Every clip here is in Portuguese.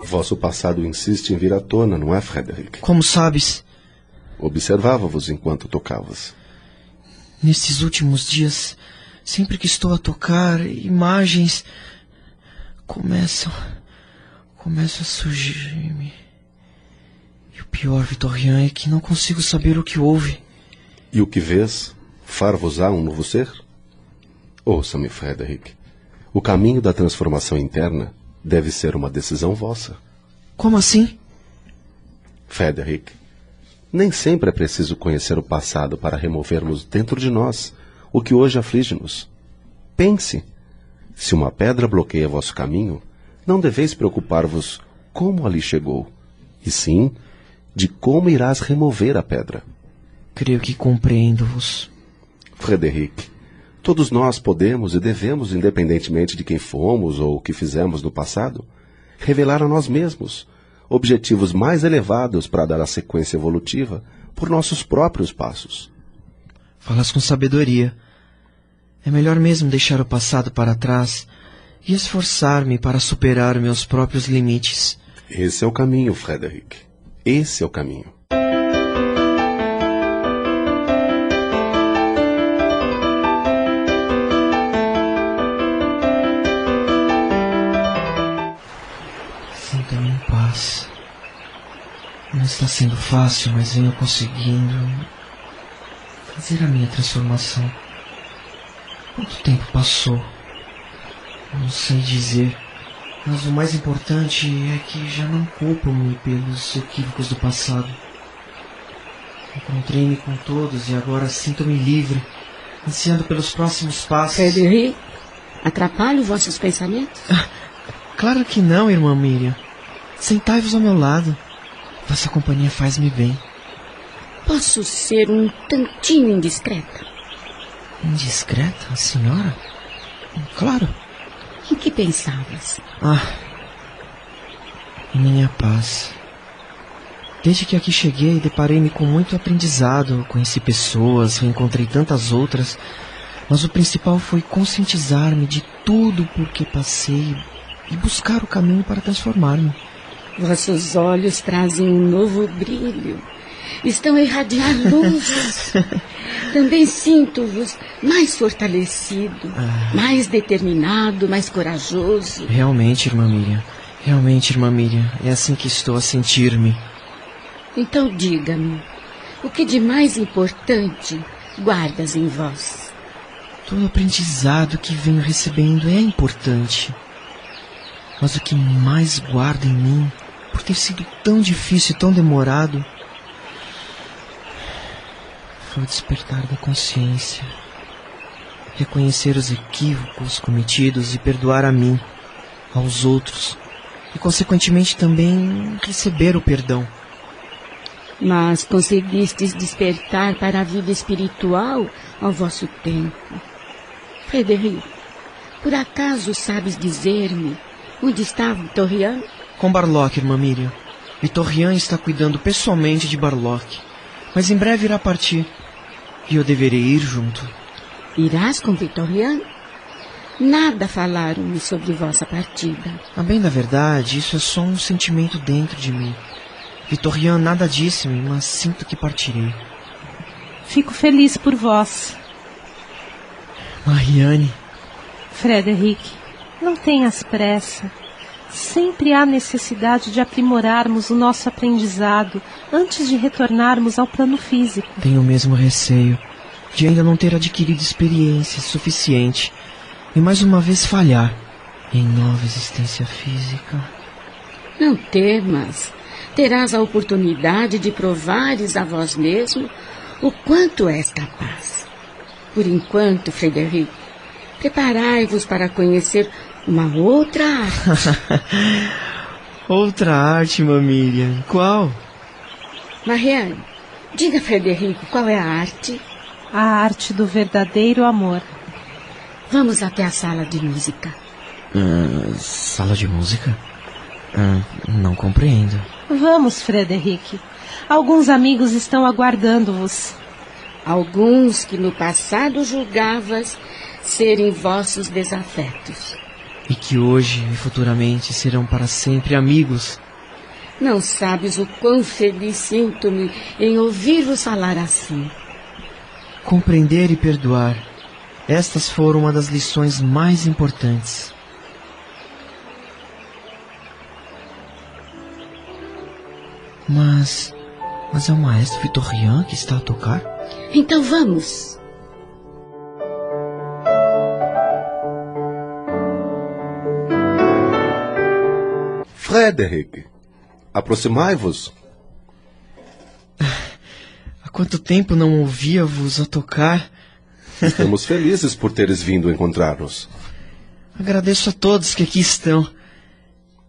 Vosso passado insiste em vir à tona, não é, Frederic? Como sabes? Observava-vos enquanto tocavas. Nestes últimos dias, sempre que estou a tocar, imagens começam. começam a surgir-me. E o pior, Vitorian, é que não consigo saber o que houve. E o que vês? Far-vos-á um novo ser? Ouça-me, Frederic. O caminho da transformação interna deve ser uma decisão vossa. Como assim? Frederic, nem sempre é preciso conhecer o passado para removermos dentro de nós o que hoje aflige-nos. Pense. Se uma pedra bloqueia vosso caminho, não deveis preocupar-vos como ali chegou, e sim de como irás remover a pedra. Creio que compreendo-vos. Frederic, todos nós podemos e devemos, independentemente de quem fomos ou o que fizemos no passado, revelar a nós mesmos objetivos mais elevados para dar a sequência evolutiva por nossos próprios passos. Falas com sabedoria. É melhor mesmo deixar o passado para trás e esforçar-me para superar meus próprios limites. Esse é o caminho, Frederick. Esse é o caminho. Está sendo fácil, mas venho conseguindo fazer a minha transformação. Quanto tempo passou? Não sei dizer. Mas o mais importante é que já não culpo-me pelos equívocos do passado. Encontrei-me com todos e agora sinto-me livre, ansiando pelos próximos passos. Frederic, atrapalho vossos pensamentos? Claro que não, irmã Miriam. Sentai-vos ao meu lado. Vossa companhia faz-me bem. Posso ser um tantinho indiscreta? Indiscreta, senhora? Claro. Em que pensavas? Ah, em minha paz. Desde que aqui cheguei, deparei-me com muito aprendizado, conheci pessoas, reencontrei tantas outras, mas o principal foi conscientizar-me de tudo por que passei e buscar o caminho para transformar-me. Vossos olhos trazem um novo brilho. Estão a irradiar luz. Também sinto-vos mais fortalecido, Ah. mais determinado, mais corajoso. Realmente, irmã Miriam. Realmente, irmã Miriam. É assim que estou a sentir-me. Então diga-me, o que de mais importante guardas em vós? Todo aprendizado que venho recebendo é importante. Mas o que mais guardo em mim, por ter sido tão difícil e tão demorado, foi o despertar da consciência. Reconhecer os equívocos cometidos e perdoar a mim, aos outros, e consequentemente também receber o perdão. Mas conseguistes despertar para a vida espiritual ao vosso tempo. Frederico, por acaso sabes dizer-me onde está Vitorian? Com Barlock, irmã Miriam. Vitorian está cuidando pessoalmente de Barlock, mas em breve irá partir. E eu deverei ir junto. Irás com Vitorian? Nada falaram-me sobre vossa partida. A bem da verdade, isso é só um sentimento dentro de mim. Vitorian nada disse-me, mas sinto que partirei. Fico feliz por vós. Mariane, Frederic, não tenhas pressa. Sempre há necessidade de aprimorarmos o nosso aprendizado antes de retornarmos ao plano físico. tenho o mesmo receio de ainda não ter adquirido experiência suficiente e mais uma vez falhar em nova existência física. Não temas. Terás a oportunidade de provares a vós mesmo o quanto és capaz. Por enquanto, Frederico, preparai-vos para conhecer uma outra arte. Outra arte, Miriam. Qual? Mariane, diga, Frederico, qual é a arte? A arte do verdadeiro amor. Vamos até a sala de música. Ah, sala de música? Ah, não compreendo. Vamos, Frederic. Alguns amigos estão aguardando-vos. Alguns que no passado julgavas serem vossos desafetos. E que hoje e futuramente serão para sempre amigos. Não sabes o quão feliz sinto-me em ouvir-vos falar assim. Compreender e perdoar. Estas foram uma das lições mais importantes. Mas. Mas é o maestro Vitorian que está a tocar? Então vamos. Frederick, aproximai-vos. Há quanto tempo não ouvia-vos a tocar? Estamos felizes por teres vindo encontrar-nos. Agradeço a todos que aqui estão.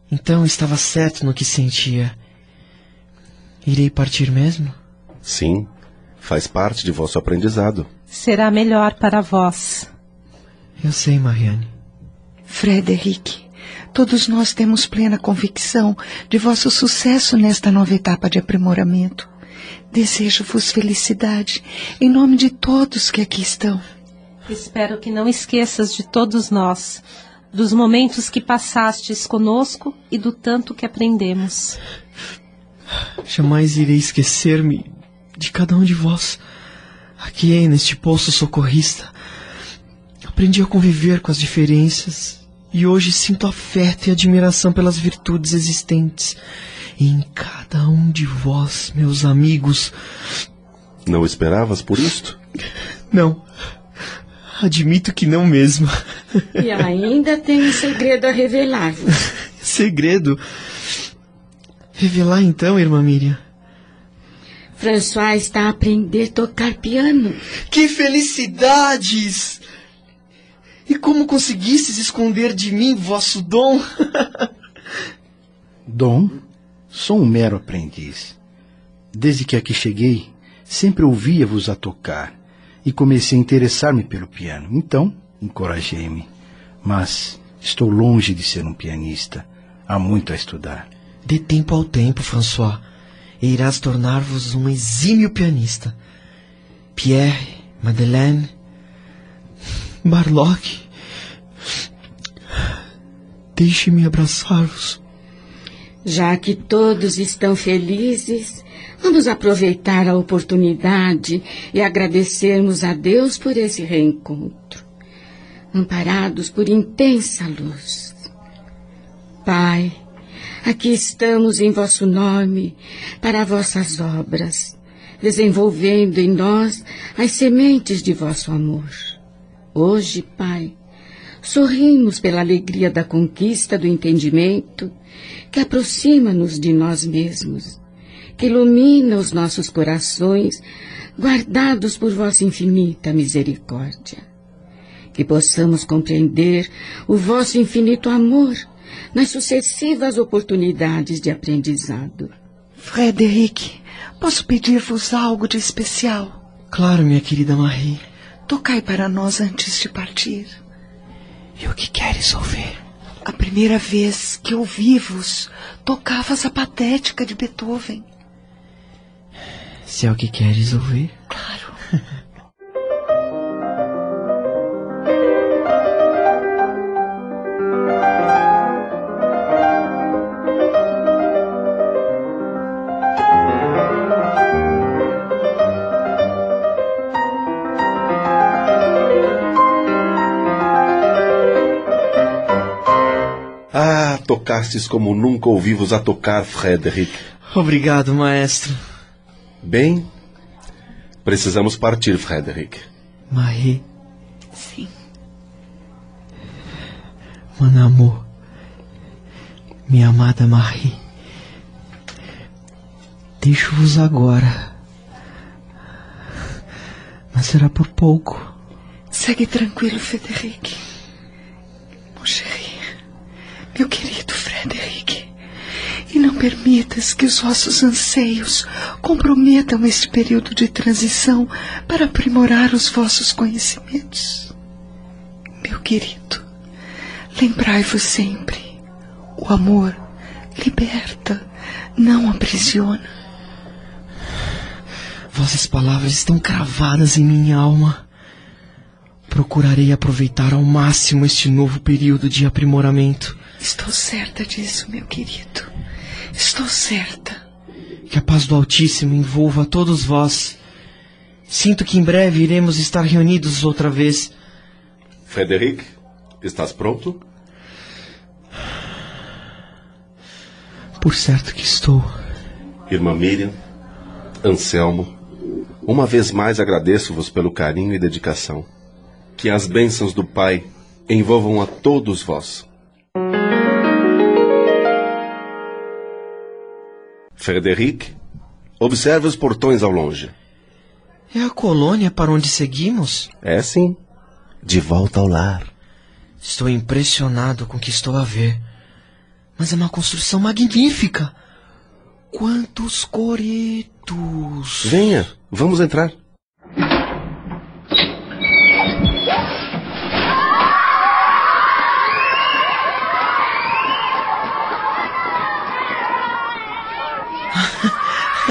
Então estava certo no que sentia. Irei partir mesmo? Sim, faz parte de vosso aprendizado. Será melhor para vós. Eu sei, Mariane. Frederic, todos nós temos plena convicção de vosso sucesso nesta nova etapa de aprimoramento. Desejo-vos felicidade em nome de todos que aqui estão. Espero que não esqueças de todos nós, dos momentos que passastes conosco e do tanto que aprendemos. Jamais irei esquecer-me de cada um de vós. Aqui neste poço socorrista, aprendi a conviver com as diferenças e hoje sinto afeto e admiração pelas virtudes existentes em cada um de vós, meus amigos. Não esperavas por isto? Não. Admito que não mesmo. E ainda tem um segredo a revelar-vos. Segredo? Revelar então, irmã Miriam. François está a aprender a tocar piano. Que felicidades! E como conseguistes esconder de mim vosso dom? Dom? Sou um mero aprendiz. Desde que aqui cheguei, sempre ouvia-vos a tocar e comecei a interessar-me pelo piano. Então, encorajei-me. Mas estou longe de ser um pianista. Há muito a estudar. Dê tempo ao tempo, François, e irás tornar-vos um exímio pianista. Pierre, Madeleine, Barlock. Deixe-me abraçar-vos. Já que todos estão felizes, vamos aproveitar a oportunidade e agradecermos a Deus por esse reencontro, amparados por intensa luz. Pai, aqui estamos em vosso nome para vossas obras, desenvolvendo em nós as sementes de vosso amor. Hoje, Pai, sorrimos pela alegria da conquista do entendimento que aproxima-nos de nós mesmos, que ilumina os nossos corações, guardados por vossa infinita misericórdia. Que possamos compreender o vosso infinito amor nas sucessivas oportunidades de aprendizado. Frederic, posso pedir-vos algo de especial? Claro, minha querida Marie. Tocai para nós antes de partir. E o que queres ouvir? A primeira vez que ouvi-vos, tocavas a patética de Beethoven. Se é o que queres ouvir. Claro. Tocastes como nunca ouvi-vos a tocar, Frederick. Obrigado, maestro. Bem, precisamos partir, Frederick. Marie, Sim. mon amour. Minha amada Marie. Deixo-vos agora. Mas será por pouco. Segue tranquilo, Frederic. Meu querido Frederic. E não permitas que os vossos anseios comprometam este período de transição para aprimorar os vossos conhecimentos. Meu querido, lembrai-vos sempre: o amor liberta, não aprisiona. Vossas palavras estão cravadas em minha alma. Procurarei aproveitar ao máximo este novo período de aprimoramento. Estou certa disso, meu querido. Estou certa. Que a paz do Altíssimo envolva a todos vós. Sinto que em breve iremos estar reunidos outra vez. Frederic, estás pronto? Por certo que estou. Irmã Miriam, Anselmo, uma vez mais agradeço-vos pelo carinho e dedicação. Que as bênçãos do Pai envolvam a todos vós. Frederic, observe os portões ao longe. É a colônia para onde seguimos? É sim. De volta ao lar. Estou impressionado com o que estou a ver. Mas é uma construção magnífica. Quantos coretos! Venha, vamos entrar.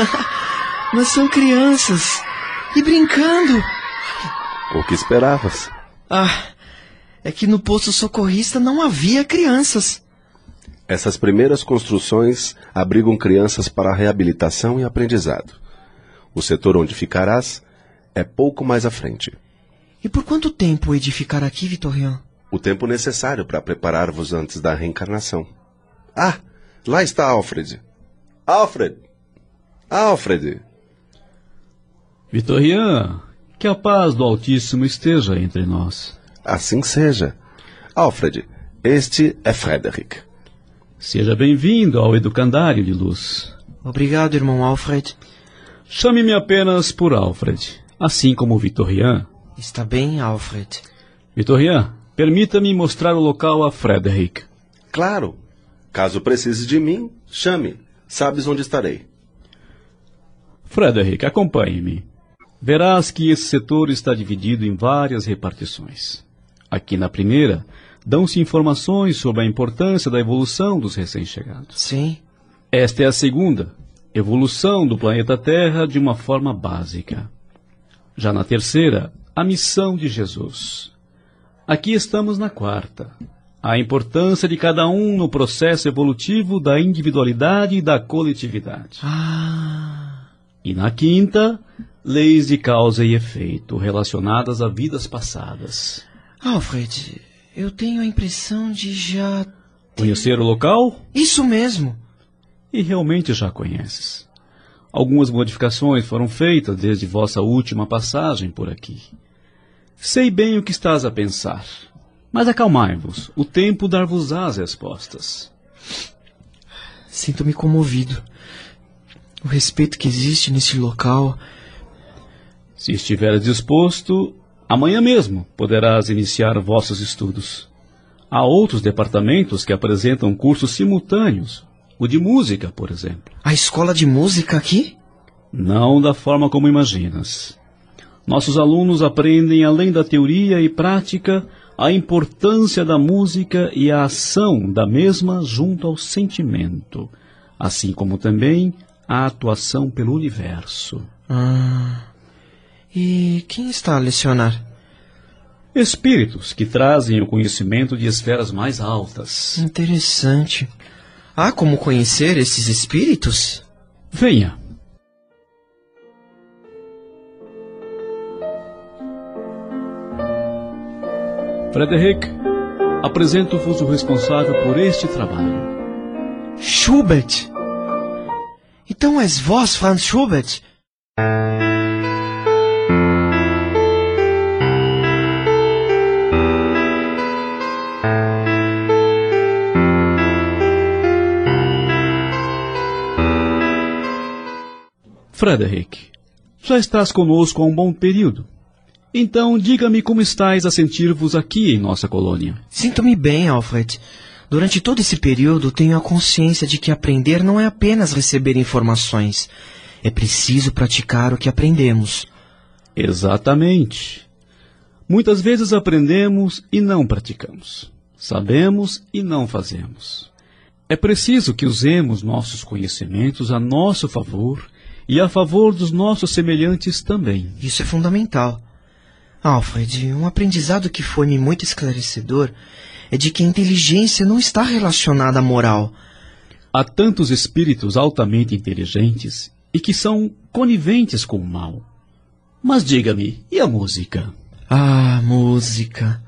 Mas são crianças. E brincando. O que esperavas? Ah, é que no posto socorrista não havia crianças. Essas primeiras construções abrigam crianças para reabilitação e aprendizado. O setor onde ficarás é pouco mais à frente. E por quanto tempo edificar aqui, Vitorian? O tempo necessário para preparar-vos antes da reencarnação. Ah, lá está Alfred. Alfred! Alfred! Vitorian, que a paz do Altíssimo esteja entre nós. Assim seja. Alfred, este é Frederick. Seja bem-vindo ao Educandário de Luz. Obrigado, irmão Alfred. Chame-me apenas por Alfred, assim como Vitorian. Está bem, Alfred. Vitorian, permita-me mostrar o local a Frederick. Claro. Caso precise de mim, chame. Sabes onde estarei. Frederick, acompanhe-me. Verás que esse setor está dividido em várias repartições. Aqui na primeira, dão-se informações sobre a importância da evolução dos recém-chegados. Sim. Esta é a segunda, evolução do planeta Terra de uma forma básica. Já na terceira, a missão de Jesus. Aqui estamos na quarta, a importância de cada um no processo evolutivo da individualidade e da coletividade. Ah. E na quinta, leis de causa e efeito relacionadas a vidas passadas. Alfred, eu tenho a impressão de já. Conhecer o local? Isso mesmo. E realmente já conheces. Algumas modificações foram feitas desde vossa última passagem por aqui. Sei bem o que estás a pensar, mas acalmai-vos, o tempo dar-vos-á as respostas. Sinto-me comovido. O respeito que existe nesse local. Se estiveres disposto, amanhã mesmo poderás iniciar vossos estudos. Há outros departamentos que apresentam cursos simultâneos, o de música, por exemplo. A escola de música aqui? Não da forma como imaginas. Nossos alunos aprendem, além da teoria e prática, a importância da música e a ação da mesma junto ao sentimento, assim como também a atuação pelo universo. Ah. E quem está a lecionar? Espíritos que trazem o conhecimento de esferas mais altas. Interessante. Há como conhecer esses espíritos? Venha. Frederick, apresento-vos o responsável por este trabalho. Schubert! Então és vós, Franz Schubert? Frederick, já estás conosco há um bom período. Então, diga-me como estáis a sentir-vos aqui em nossa colônia. Sinto-me bem, Alfred. Durante todo esse período, tenho a consciência de que aprender não é apenas receber informações. É preciso praticar o que aprendemos. Exatamente. Muitas vezes aprendemos e não praticamos. Sabemos e não fazemos. É preciso que usemos nossos conhecimentos a nosso favor e a favor dos nossos semelhantes também. Isso é fundamental. Alfred, um aprendizado que foi-me muito esclarecedor é de que a inteligência não está relacionada à moral. Há tantos espíritos altamente inteligentes e que são coniventes com o mal. Mas diga-me, e a música? Ah, música.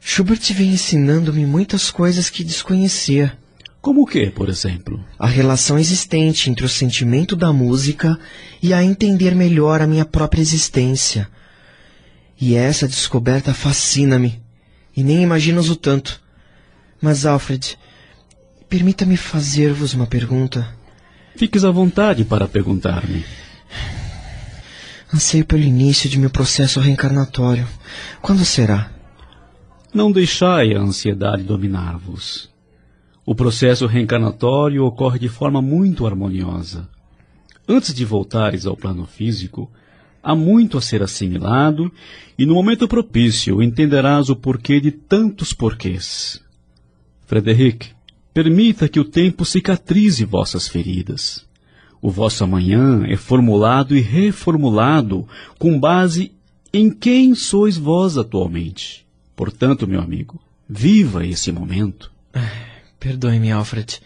Schubert vem ensinando-me muitas coisas que desconhecia. Como o que, por exemplo? A relação existente entre o sentimento da música e a entender melhor a minha própria existência. E essa descoberta fascina-me, e nem imaginas o tanto. Mas, Alfred, permita-me fazer-vos uma pergunta. Fiques à vontade para perguntar-me. Anseio pelo início de meu processo reencarnatório. Quando será? Não deixai a ansiedade dominar-vos. O processo reencarnatório ocorre de forma muito harmoniosa. Antes de voltares ao plano físico, há muito a ser assimilado e no momento propício entenderás o porquê de tantos porquês. Frederic, permita que o tempo cicatrize vossas feridas. O vosso amanhã é formulado e reformulado com base em quem sois vós atualmente. Portanto, meu amigo, viva esse momento. Perdoe-me, Alfred.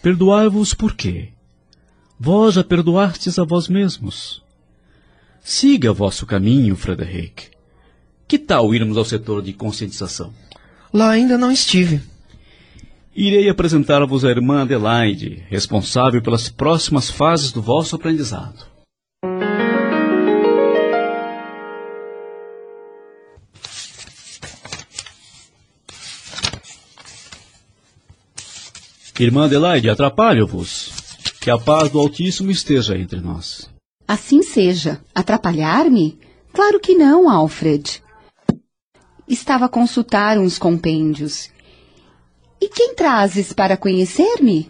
Perdoai-vos por quê? Vós já perdoastes a vós mesmos. Siga vosso caminho, Frederic. Que tal irmos ao setor de conscientização? Lá ainda não estive. Irei apresentar-vos a irmã Adelaide, responsável pelas próximas fases do vosso aprendizado. Irmã Adelaide, atrapalho-vos. Que a paz do Altíssimo esteja entre nós. Assim seja. Atrapalhar-me? Claro que não, Alfred. Estava a consultar uns compêndios. E quem trazes para conhecer-me?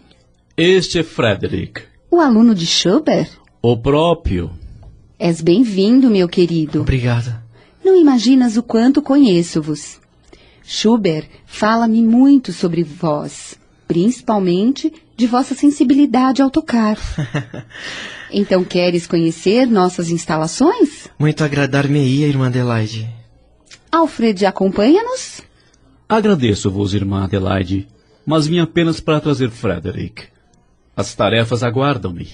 Este é Frederick. O aluno de Schubert? O próprio. És bem-vindo, meu querido. Obrigada. Não imaginas o quanto conheço-vos. Schubert fala-me muito sobre vós, principalmente de vossa sensibilidade ao tocar. então queres conhecer nossas instalações? Muito agradar-me-ia, irmã Adelaide. Alfred, acompanha-nos? Agradeço-vos, irmã Adelaide, mas vim apenas para trazer Frederick. As tarefas aguardam-me.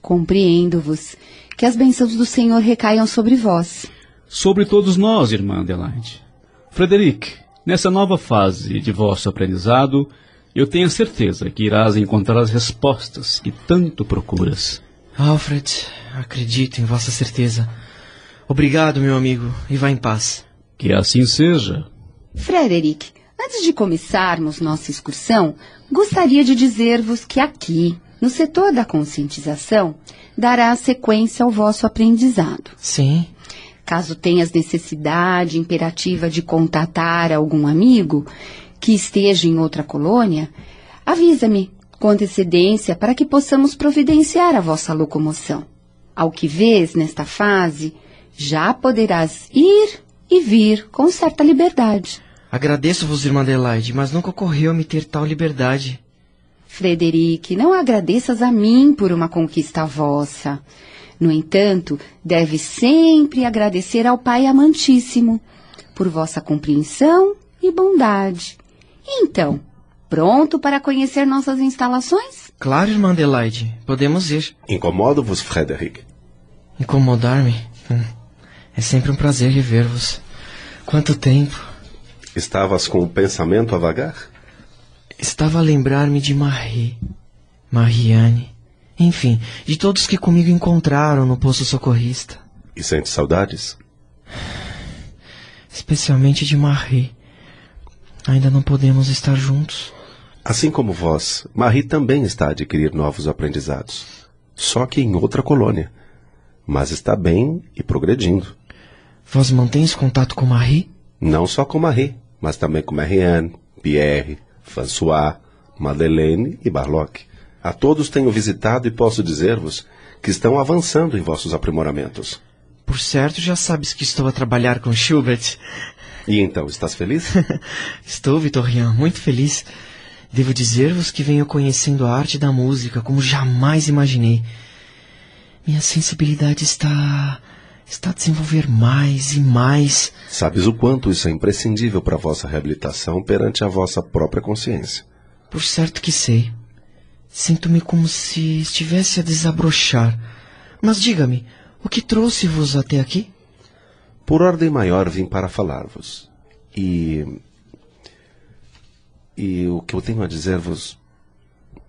Compreendo-vos. Que as bênçãos do Senhor recaiam sobre vós. Sobre todos nós, irmã Adelaide. Frederick, nessa nova fase de vosso aprendizado, eu tenho certeza que irás encontrar as respostas que tanto procuras. Alfred, acredito em vossa certeza. Obrigado, meu amigo, e vá em paz. Que assim seja. Frederick, antes de começarmos nossa excursão, gostaria de dizer-vos que aqui, no setor da conscientização, dará sequência ao vosso aprendizado. Sim. Caso tenhas necessidade imperativa de contatar algum amigo que esteja em outra colônia, avisa-me com antecedência para que possamos providenciar a vossa locomoção. Ao que vês nesta fase, já poderás ir e vir com certa liberdade. Agradeço-vos, irmã Adelaide, mas nunca ocorreu-me ter tal liberdade. Frederic, não agradeças a mim por uma conquista vossa. No entanto, deve sempre agradecer ao Pai Amantíssimo por vossa compreensão e bondade. Então, pronto para conhecer nossas instalações? Claro, irmã Adelaide, podemos ir. Incomodo-vos, Frederick. Incomodar-me? Hum. É sempre um prazer rever-vos. Quanto tempo? Estavas com o pensamento a vagar? Estava a lembrar-me de Marie, Mariane, enfim, de todos que comigo encontraram no posto socorrista. E sente saudades? Especialmente de Marie. Ainda não podemos estar juntos. Assim como vós, Marie também está a adquirir novos aprendizados. Só que em outra colônia. Mas está bem e progredindo. Vós mantens contato com Marie? Não só com Marie, mas também com Marianne, Pierre, François, Madeleine e Barlock. A todos tenho visitado e posso dizer-vos que estão avançando em vossos aprimoramentos. Por certo, já sabes que estou a trabalhar com Schubert. E então, estás feliz? estou, Vitorian, muito feliz. Devo dizer-vos que venho conhecendo a arte da música como jamais imaginei. Minha sensibilidade está está a desenvolver mais e mais. Sabes o quanto isso é imprescindível para a vossa reabilitação perante a vossa própria consciência. Por certo que sei. Sinto-me como se estivesse a desabrochar. Mas diga-me, o que trouxe-vos até aqui? Por ordem maior vim para falar-vos. E. E o que eu tenho a dizer-vos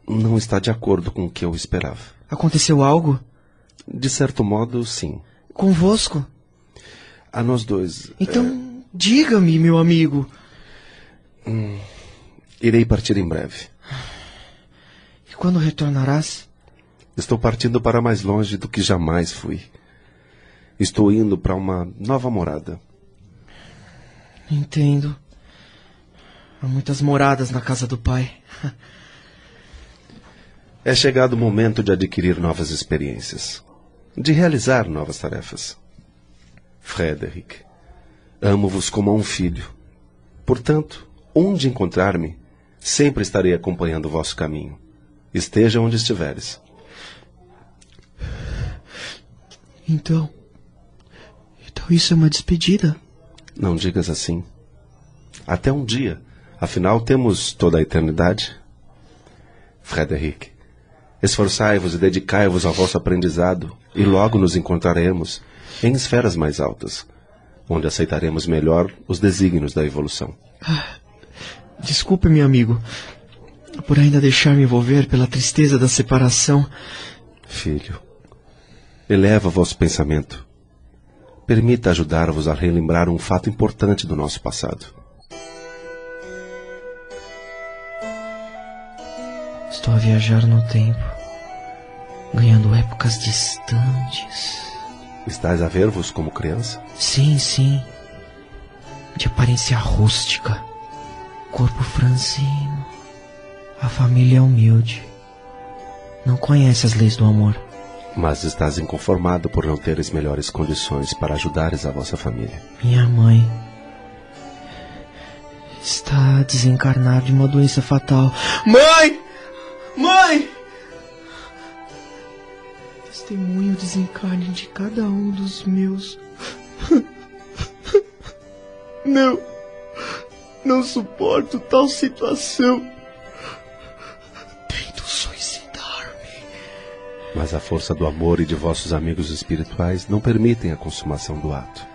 não está de acordo com o que eu esperava. Aconteceu algo? De certo modo, sim. Convosco? A nós dois. Então, é... diga-me, meu amigo. Hum, irei partir em breve. E quando retornarás? Estou partindo para mais longe do que jamais fui. Estou indo para uma nova morada. Entendo. Há muitas moradas na casa do pai. é chegado o momento de adquirir novas experiências de realizar novas tarefas. Frederick, amo-vos como a um filho. Portanto, onde encontrar-me, sempre estarei acompanhando o vosso caminho. Esteja onde estiveres. Então. Então isso é uma despedida? Não digas assim. Até um dia. Afinal, temos toda a eternidade. Frederick, esforçai-vos e dedicai-vos ao vosso aprendizado, e logo nos encontraremos em esferas mais altas, onde aceitaremos melhor os desígnios da evolução. Ah, desculpe, meu amigo, por ainda deixar me envolver pela tristeza da separação. Filho, eleva vosso pensamento. Permita ajudar-vos a relembrar um fato importante do nosso passado. Estou a viajar no tempo ganhando épocas distantes. Estás a ver-vos como criança? Sim, sim. De aparência rústica, corpo franzino. A família é humilde. Não conhece as leis do amor. Mas estás inconformado por não teres melhores condições para ajudares a vossa família. Minha mãe está a desencarnar de uma doença fatal. Mãe! Mãe! testemunho o desencarne de cada um dos meus. Não, não suporto tal situação. Tento suicidar-me. Mas a força do amor e de vossos amigos espirituais não permitem a consumação do ato.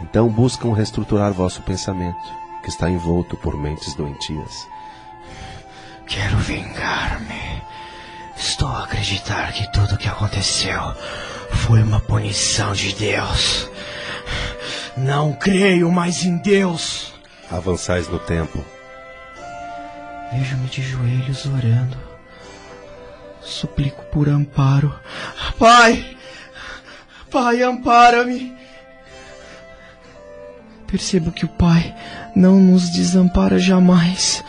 Então buscam reestruturar vosso pensamento, que está envolto por mentes doentias. Quero vingar-me. Estou a acreditar que tudo o que aconteceu foi uma punição de Deus. Não creio mais em Deus. Avançais no tempo. Vejo-me de joelhos orando. Suplico por amparo. Pai! Pai, ampara-me! Percebo que o Pai não nos desampara jamais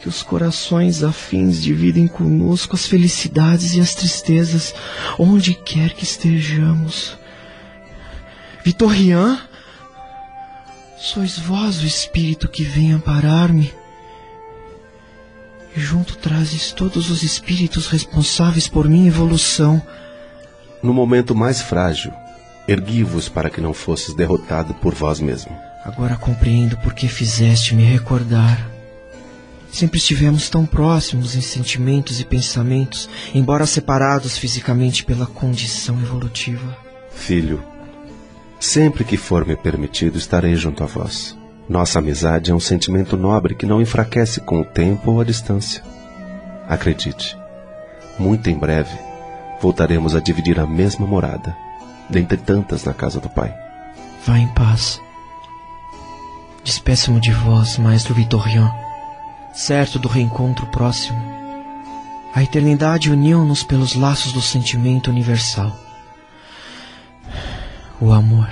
que os corações afins dividem conosco as felicidades e as tristezas, onde quer que estejamos. Vitorian, sois vós o Espírito que vem amparar-me. E junto trazes todos os espíritos responsáveis por minha evolução. No momento mais frágil, ergui-vos para que não fosses derrotado por vós mesmo. Agora compreendo por que fizeste me recordar Sempre estivemos tão próximos em sentimentos e pensamentos, embora separados fisicamente pela condição evolutiva. Filho, sempre que for me permitido, estarei junto a vós. Nossa amizade é um sentimento nobre que não enfraquece com o tempo ou a distância. Acredite, muito em breve voltaremos a dividir a mesma morada, dentre tantas na casa do Pai. Vá em paz. Despeço-me de vós, Maestro Vitorian certo do reencontro próximo. A eternidade uniu-nos pelos laços do sentimento universal. O amor.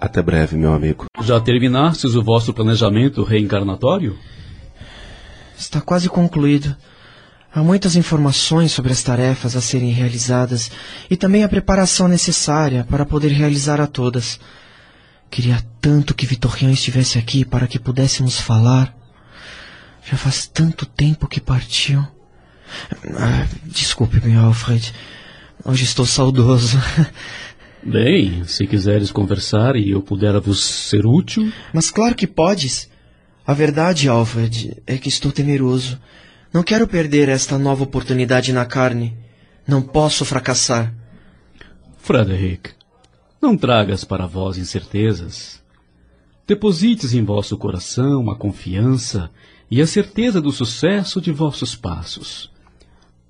Até breve, meu amigo. Já terminastes o vosso planejamento reencarnatório? Está quase concluído. Há muitas informações sobre as tarefas a serem realizadas e também a preparação necessária para poder realizar a todas. Queria tanto que Vitorian estivesse aqui para que pudéssemos falar já faz tanto tempo que partiu. Ah, Desculpe-me, Alfred. Hoje estou saudoso. Bem, se quiseres conversar e eu puder vos ser útil. Mas claro que podes. A verdade, Alfred, é que estou temeroso. Não quero perder esta nova oportunidade na carne. Não posso fracassar. Frederick, não tragas para vós incertezas. Deposites em vosso coração a confiança e a certeza do sucesso de vossos passos.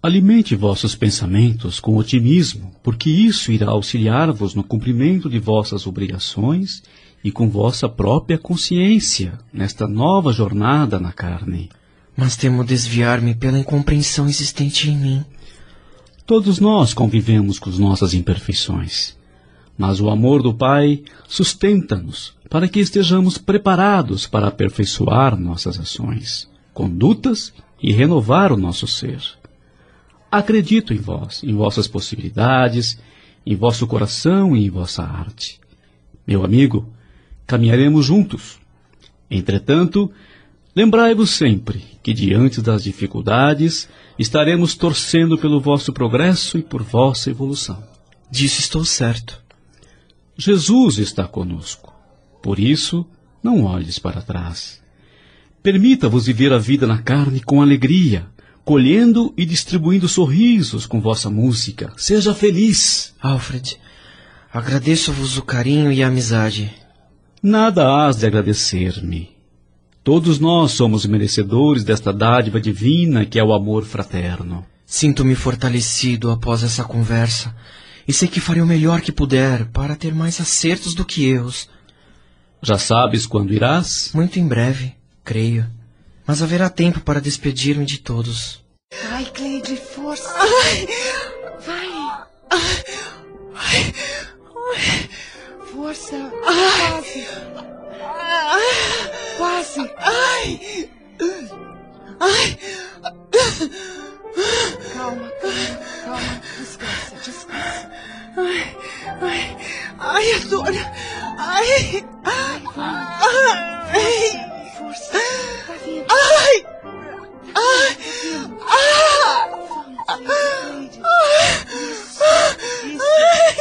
Alimente vossos pensamentos com otimismo, porque isso irá auxiliar-vos no cumprimento de vossas obrigações e com vossa própria consciência nesta nova jornada na carne. Mas temo desviar-me pela incompreensão existente em mim. Todos nós convivemos com as nossas imperfeições, mas o amor do Pai sustenta-nos para que estejamos preparados para aperfeiçoar nossas ações, condutas e renovar o nosso ser. Acredito em vós, em vossas possibilidades, em vosso coração e em vossa arte. Meu amigo, caminharemos juntos. Entretanto, lembrai-vos sempre que diante das dificuldades estaremos torcendo pelo vosso progresso e por vossa evolução. Disso estou certo. Jesus está conosco. Por isso, não olhes para trás. Permita-vos viver a vida na carne com alegria, colhendo e distribuindo sorrisos com vossa música. Seja feliz. Alfred, agradeço-vos o carinho e a amizade. Nada hás de agradecer-me. Todos nós somos merecedores desta dádiva divina que é o amor fraterno. Sinto-me fortalecido após essa conversa e sei que farei o melhor que puder para ter mais acertos do que erros. Já sabes quando irás? Muito em breve, creio. Mas haverá tempo para despedir-me de todos. Vai, Cleide, força. Ai. Vai. Ai. Força. Ai. Quase. Quase. Ai. Ai. Calma, calma, calma. Descansa, descansa. Ai, ai, ai, a dor. Ai. Vai. Ai. Força. Tá vindo. Ai. Ai.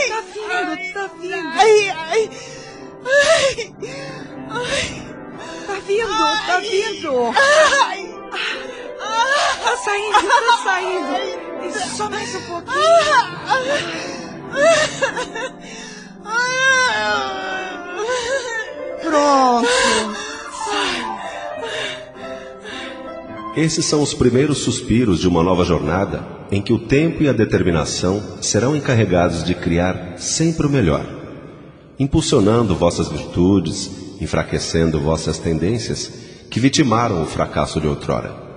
Tá vindo, tá vindo. Ai, ai. Ai. Ai. Tá vindo, tá vindo. Ai. Tá saindo, só mais um pouquinho. Pronto. Esses são os primeiros suspiros de uma nova jornada em que o tempo e a determinação serão encarregados de criar sempre o melhor, impulsionando vossas virtudes, enfraquecendo vossas tendências que vitimaram o fracasso de outrora.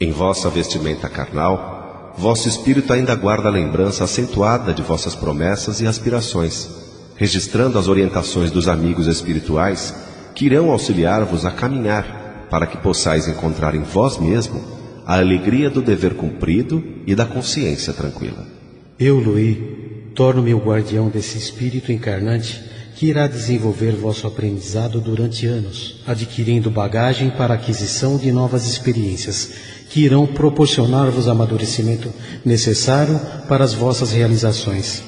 Em vossa vestimenta carnal, vosso espírito ainda guarda a lembrança acentuada de vossas promessas e aspirações, registrando as orientações dos amigos espirituais que irão auxiliar-vos a caminhar para que possais encontrar em vós mesmo a alegria do dever cumprido e da consciência tranquila. Eu, Louis, torno-me o guardião desse espírito encarnante que irá desenvolver vosso aprendizado durante anos, adquirindo bagagem para a aquisição de novas experiências que irão proporcionar-vos amadurecimento necessário para as vossas realizações.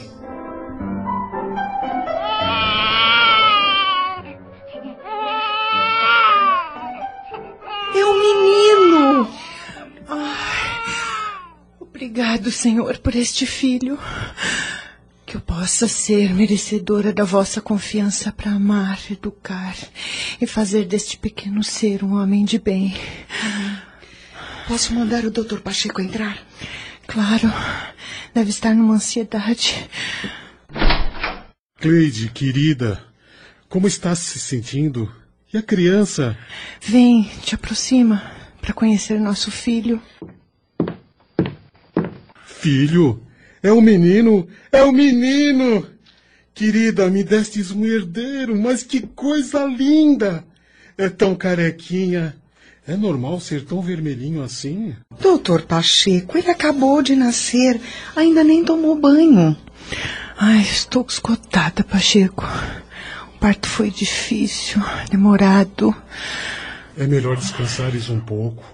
É um menino. Ai, obrigado, Senhor, por este filho. Que eu possa ser merecedora da vossa confiança para amar, educar e fazer deste pequeno ser um homem de bem. Posso mandar o doutor Pacheco entrar? Claro. Deve estar numa ansiedade. Cleide, querida, como está se sentindo? E a criança? Vem, te aproxima para conhecer nosso filho. Filho? É o menino? É o menino! Querida, me destes um herdeiro, mas que coisa linda! É tão carequinha. É normal ser tão vermelhinho assim? Doutor Pacheco, ele acabou de nascer. Ainda nem tomou banho. Ai, estou esgotada, Pacheco. O parto foi difícil, demorado. É melhor descansares um pouco.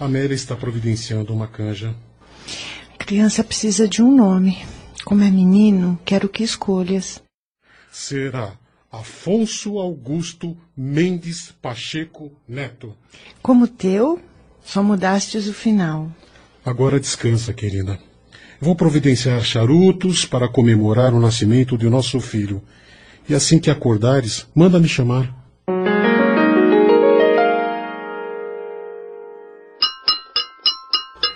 A Amélia está providenciando uma canja. A criança precisa de um nome. Como é menino, quero que escolhas. Será Afonso Augusto Mendes Pacheco Neto. Como teu, só mudastes o final. Agora descansa, querida. Vou providenciar charutos para comemorar o nascimento de nosso filho. E assim que acordares, manda me chamar.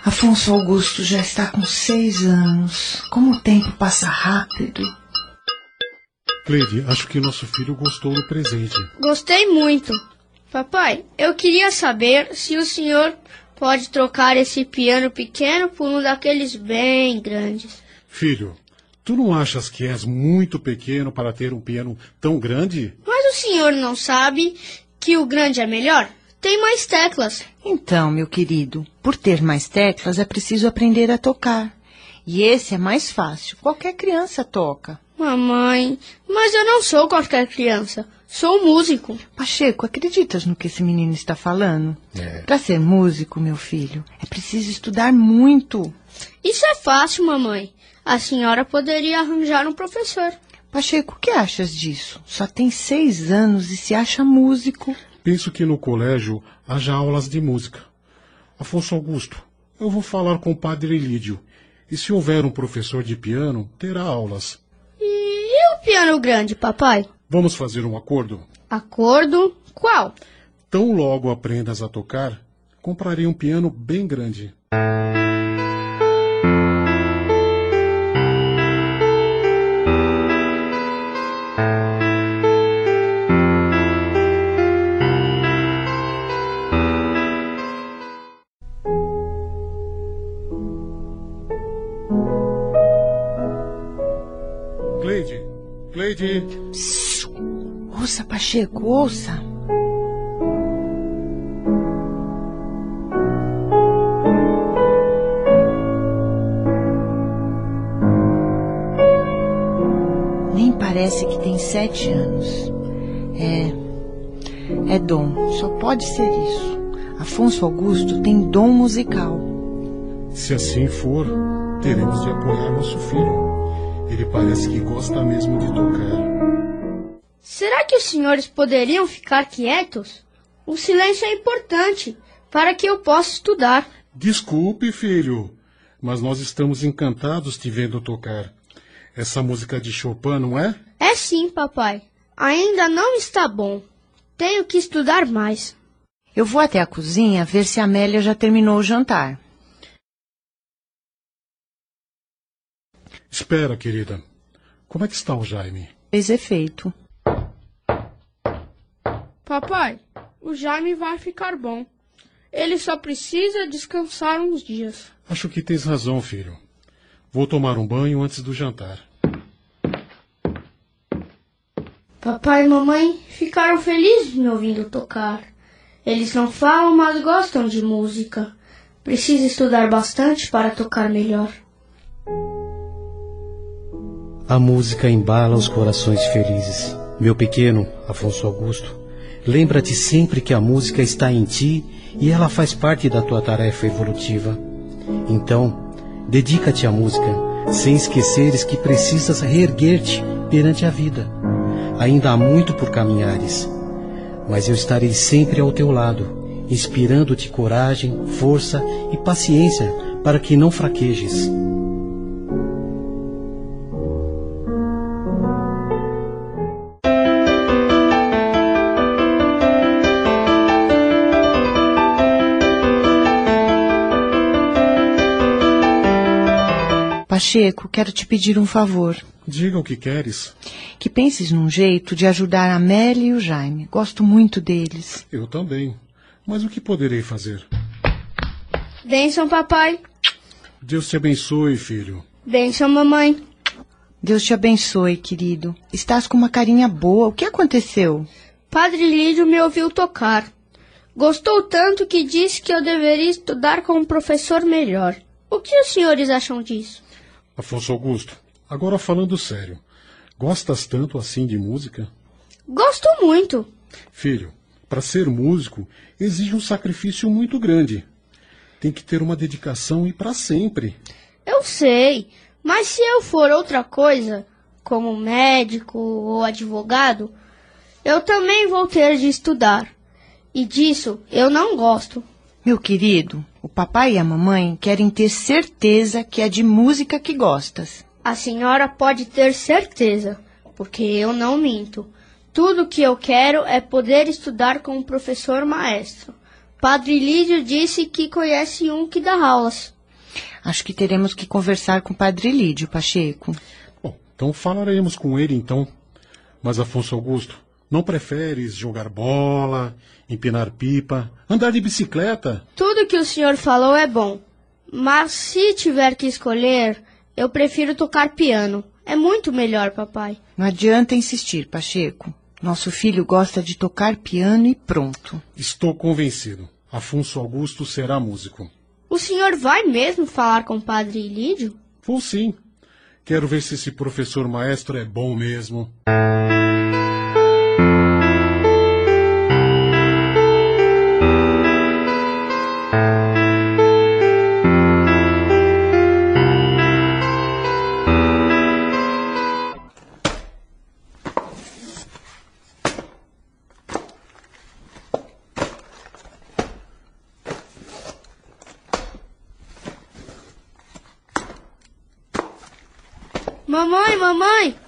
Afonso Augusto já está com seis anos. Como o tempo passa rápido. Cleide, acho que nosso filho gostou do presente. Gostei muito. Papai, eu queria saber se o senhor pode trocar esse piano pequeno por um daqueles bem grandes. Filho, tu não achas que és muito pequeno para ter um piano tão grande? Mas o senhor não sabe que o grande é melhor? Tem mais teclas. Então, meu querido, por ter mais teclas é preciso aprender a tocar. E esse é mais fácil. Qualquer criança toca. Mamãe, mas eu não sou qualquer criança. Sou músico. Pacheco, acreditas no que esse menino está falando? É. Para ser músico, meu filho, é preciso estudar muito. Isso é fácil, mamãe. A senhora poderia arranjar um professor. Pacheco, o que achas disso? Só tem seis anos e se acha músico. Penso que no colégio haja aulas de música. Afonso Augusto, eu vou falar com o padre Lídio. E se houver um professor de piano, terá aulas. Piano grande, papai? Vamos fazer um acordo? Acordo? Qual? Tão logo aprendas a tocar, comprarei um piano bem grande. Cleide, Ouça, Pacheco, ouça. Nem parece que tem sete anos. É. É dom. Só pode ser isso. Afonso Augusto tem dom musical. se assim for, teremos de apoiar nosso filho. Ele parece que gosta mesmo de tocar. Será que os senhores poderiam ficar quietos? O silêncio é importante para que eu possa estudar. Desculpe, filho, mas nós estamos encantados te vendo tocar. Essa música de Chopin, não é? É sim, papai. Ainda não está bom. Tenho que estudar mais. Eu vou até a cozinha ver se a Amélia já terminou o jantar. Espera, querida. Como é que está o Jaime? Fez efeito. Papai, o Jaime vai ficar bom. Ele só precisa descansar uns dias. Acho que tens razão, filho. Vou tomar um banho antes do jantar. Papai e mamãe ficaram felizes me ouvindo tocar. Eles não falam, mas gostam de música. Preciso estudar bastante para tocar melhor. A música embala os corações felizes. Meu pequeno, Afonso Augusto, lembra-te sempre que a música está em ti e ela faz parte da tua tarefa evolutiva. Então, dedica-te à música, sem esqueceres que precisas reerguer-te perante a vida. Ainda há muito por caminhares, mas eu estarei sempre ao teu lado, inspirando-te coragem, força e paciência para que não fraquejes. Pacheco, quero te pedir um favor. Diga o que queres. Que penses num jeito de ajudar a Amélia e o Jaime. Gosto muito deles. Eu também. Mas o que poderei fazer? Benção, papai. Deus te abençoe, filho. Benção, mamãe. Deus te abençoe, querido. Estás com uma carinha boa. O que aconteceu? Padre Lídio me ouviu tocar. Gostou tanto que disse que eu deveria estudar com um professor melhor. O que os senhores acham disso? Afonso Augusto, agora falando sério. Gostas tanto assim de música? Gosto muito. Filho, para ser músico exige um sacrifício muito grande. Tem que ter uma dedicação e para sempre. Eu sei, Mas se eu for outra coisa, como médico ou advogado, eu também vou ter de estudar. E disso eu não gosto. Meu querido, o papai e a mamãe querem ter certeza que é de música que gostas. A senhora pode ter certeza, porque eu não minto. Tudo que eu quero é poder estudar com o professor maestro. Padre Lídio disse que conhece um que dá aulas. Acho que teremos que conversar com o Padre Lídio, Pacheco. Bom, então falaremos com ele então. Mas Afonso Augusto, não preferes jogar bola, empinar pipa, andar de bicicleta? Tudo que o senhor falou é bom. Mas se tiver que escolher, eu prefiro tocar piano. É muito melhor, papai. Não adianta insistir, Pacheco. Nosso filho gosta de tocar piano e pronto. Estou convencido. Afonso Augusto será músico. O senhor vai mesmo falar com o padre Ilídio? Vou sim. Quero ver se esse professor maestro é bom mesmo.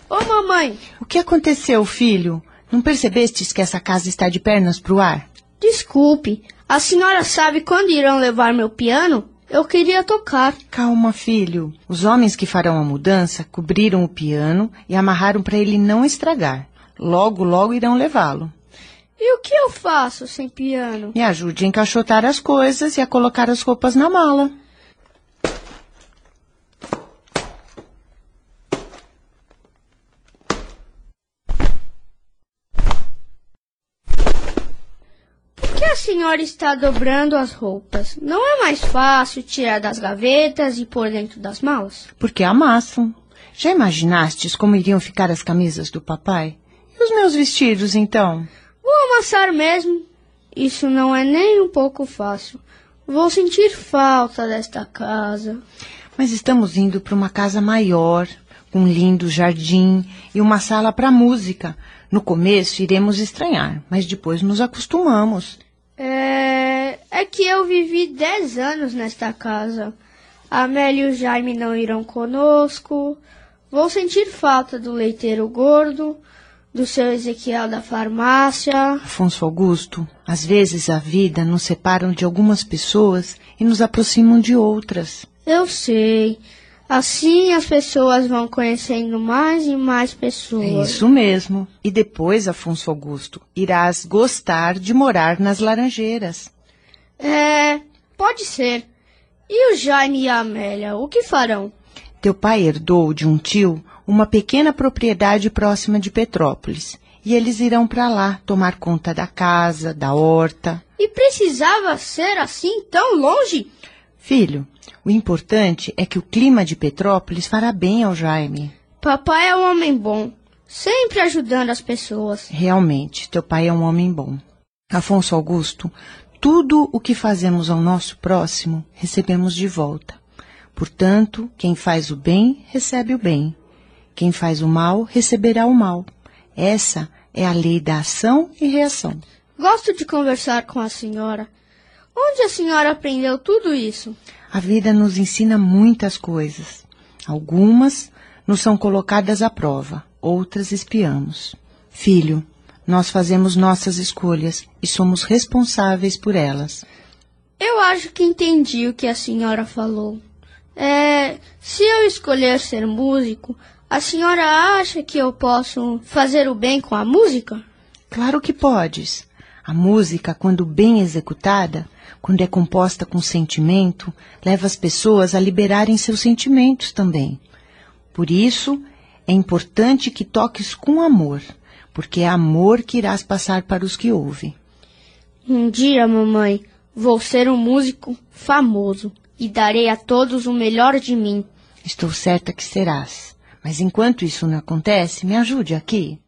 Ô mamãe! O que aconteceu, filho? Não percebestes que essa casa está de pernas pro ar? Desculpe, a senhora sabe quando irão levar meu piano? Eu queria tocar. Calma, filho. Os homens que farão a mudança cobriram o piano e amarraram para ele não estragar. Logo, logo irão levá-lo. E o que eu faço sem piano? Me ajude a encaixotar as coisas e a colocar as roupas na mala. Senhora está dobrando as roupas? Não é mais fácil tirar das gavetas e pôr dentro das malas? Porque amassam. Já imaginastes como iriam ficar as camisas do papai? E os meus vestidos, então? Vou amassar mesmo. Isso não é nem um pouco fácil. Vou sentir falta desta casa. Mas estamos indo para uma casa maior, com um lindo jardim e uma sala para música. No começo iremos estranhar, mas depois nos acostumamos. É... é que eu vivi dez anos nesta casa. Amélia e o Jaime não irão conosco. Vou sentir falta do leiteiro gordo, do seu Ezequiel da farmácia. Afonso Augusto, às vezes a vida nos separa de algumas pessoas e nos aproximam de outras. Eu sei. Assim as pessoas vão conhecendo mais e mais pessoas. Isso mesmo. E depois, Afonso Augusto, irás gostar de morar nas Laranjeiras. É, pode ser. E o Jaime e a Amélia, o que farão? Teu pai herdou de um tio uma pequena propriedade próxima de Petrópolis. E eles irão para lá tomar conta da casa, da horta. E precisava ser assim tão longe? Filho, o importante é que o clima de Petrópolis fará bem ao Jaime. Papai é um homem bom, sempre ajudando as pessoas. Realmente, teu pai é um homem bom. Afonso Augusto, tudo o que fazemos ao nosso próximo, recebemos de volta. Portanto, quem faz o bem, recebe o bem. Quem faz o mal, receberá o mal. Essa é a lei da ação e reação. Gosto de conversar com a senhora. Onde a senhora aprendeu tudo isso? A vida nos ensina muitas coisas. Algumas nos são colocadas à prova, outras espiamos. Filho, nós fazemos nossas escolhas e somos responsáveis por elas. Eu acho que entendi o que a senhora falou. É, se eu escolher ser músico, a senhora acha que eu posso fazer o bem com a música? Claro que podes. A música, quando bem executada, quando é composta com sentimento, leva as pessoas a liberarem seus sentimentos também. Por isso, é importante que toques com amor, porque é amor que irás passar para os que ouvem. Um dia, mamãe, vou ser um músico famoso e darei a todos o melhor de mim. Estou certa que serás. Mas enquanto isso não acontece, me ajude aqui.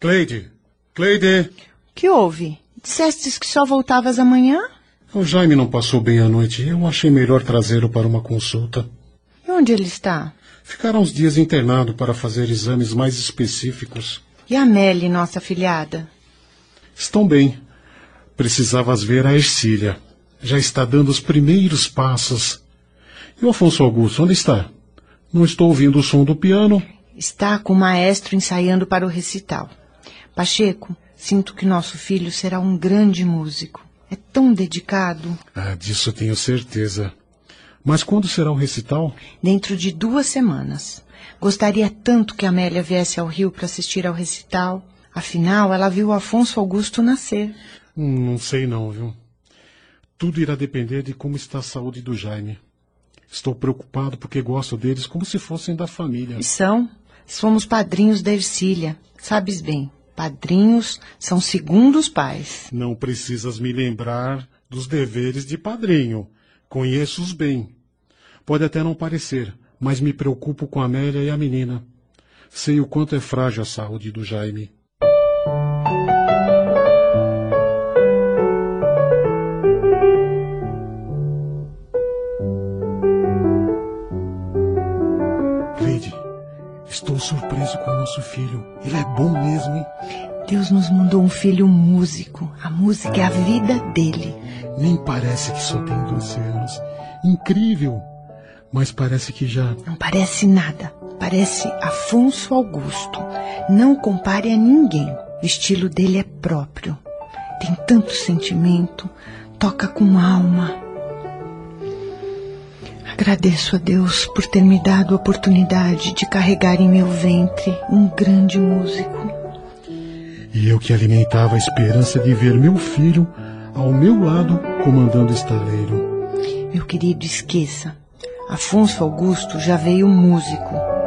Cleide, Cleide. Que houve? Dissestes que só voltavas amanhã? O Jaime não passou bem a noite. Eu achei melhor trazê-lo para uma consulta. E onde ele está? Ficará uns dias internado para fazer exames mais específicos. E a Melly, nossa filhada? Estão bem. Precisavas ver a Ercília. Já está dando os primeiros passos. E o Afonso Augusto, onde está? Não estou ouvindo o som do piano. Está com o maestro ensaiando para o recital. Pacheco, sinto que nosso filho será um grande músico. É tão dedicado. Ah, disso tenho certeza. Mas quando será o recital? Dentro de duas semanas. Gostaria tanto que Amélia viesse ao Rio para assistir ao recital. Afinal, ela viu o Afonso Augusto nascer. Hum, não sei não, viu? Tudo irá depender de como está a saúde do Jaime. Estou preocupado porque gosto deles como se fossem da família. E são. Somos padrinhos da Ercília. Sabes bem, padrinhos são segundos pais. Não precisas me lembrar dos deveres de padrinho. Conheço-os bem. Pode até não parecer, mas me preocupo com a Amélia e a menina. Sei o quanto é frágil a saúde do Jaime. Estou surpreso com o nosso filho. Ele é bom mesmo, hein? Deus nos mandou um filho músico. A música é a vida dele. Nem parece que só tem 12 anos. Incrível! Mas parece que já. Não parece nada. Parece Afonso Augusto. Não compare a ninguém. O estilo dele é próprio. Tem tanto sentimento, toca com alma. Agradeço a Deus por ter me dado a oportunidade de carregar em meu ventre um grande músico. E eu que alimentava a esperança de ver meu filho ao meu lado comandando estaleiro. Meu querido, esqueça. Afonso Augusto já veio músico.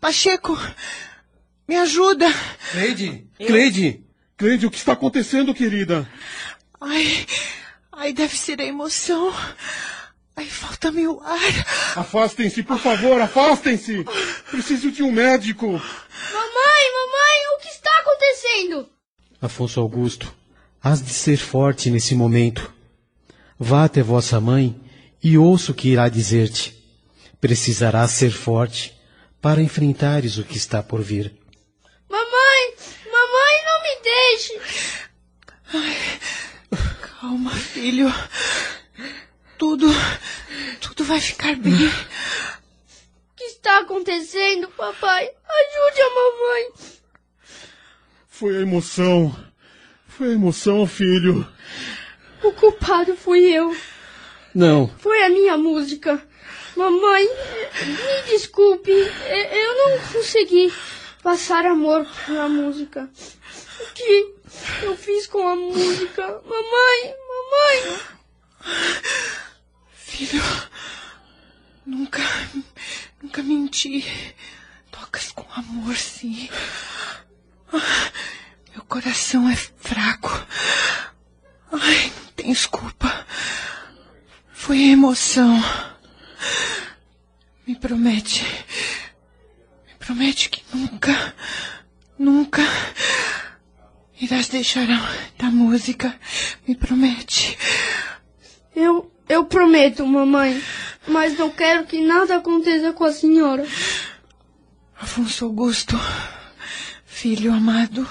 Pacheco! Me ajuda! Cleide! Cleide! Cleide, o que está acontecendo, querida? Ai, ai, deve ser a emoção. Ai, falta-me o ar. Afastem-se, por favor, afastem-se! Preciso de um médico. Mamãe, mamãe, o que está acontecendo? Afonso Augusto, has de ser forte nesse momento. Vá até vossa mãe e ouça o que irá dizer-te. Precisarás ser forte para enfrentares o que está por vir. Mamãe, mamãe, não me deixe. Calma, filho. Tudo, tudo vai ficar bem. O que está acontecendo, papai? Ajude a mamãe. Foi a emoção. Foi a emoção, filho. O culpado fui eu. Não, Foi a minha música. Mamãe, me desculpe, eu não consegui passar amor na música. O que eu fiz com a música? Mamãe, mamãe. Filho, nunca, nunca menti. Tocas com amor, sim. Meu coração é fraco. Ai, não tem desculpa. Foi emoção. Me promete. Me promete que nunca, nunca irás deixar a- da música. Me promete. Eu, eu prometo, mamãe, mas não quero que nada aconteça com a senhora. Afonso Augusto, filho amado,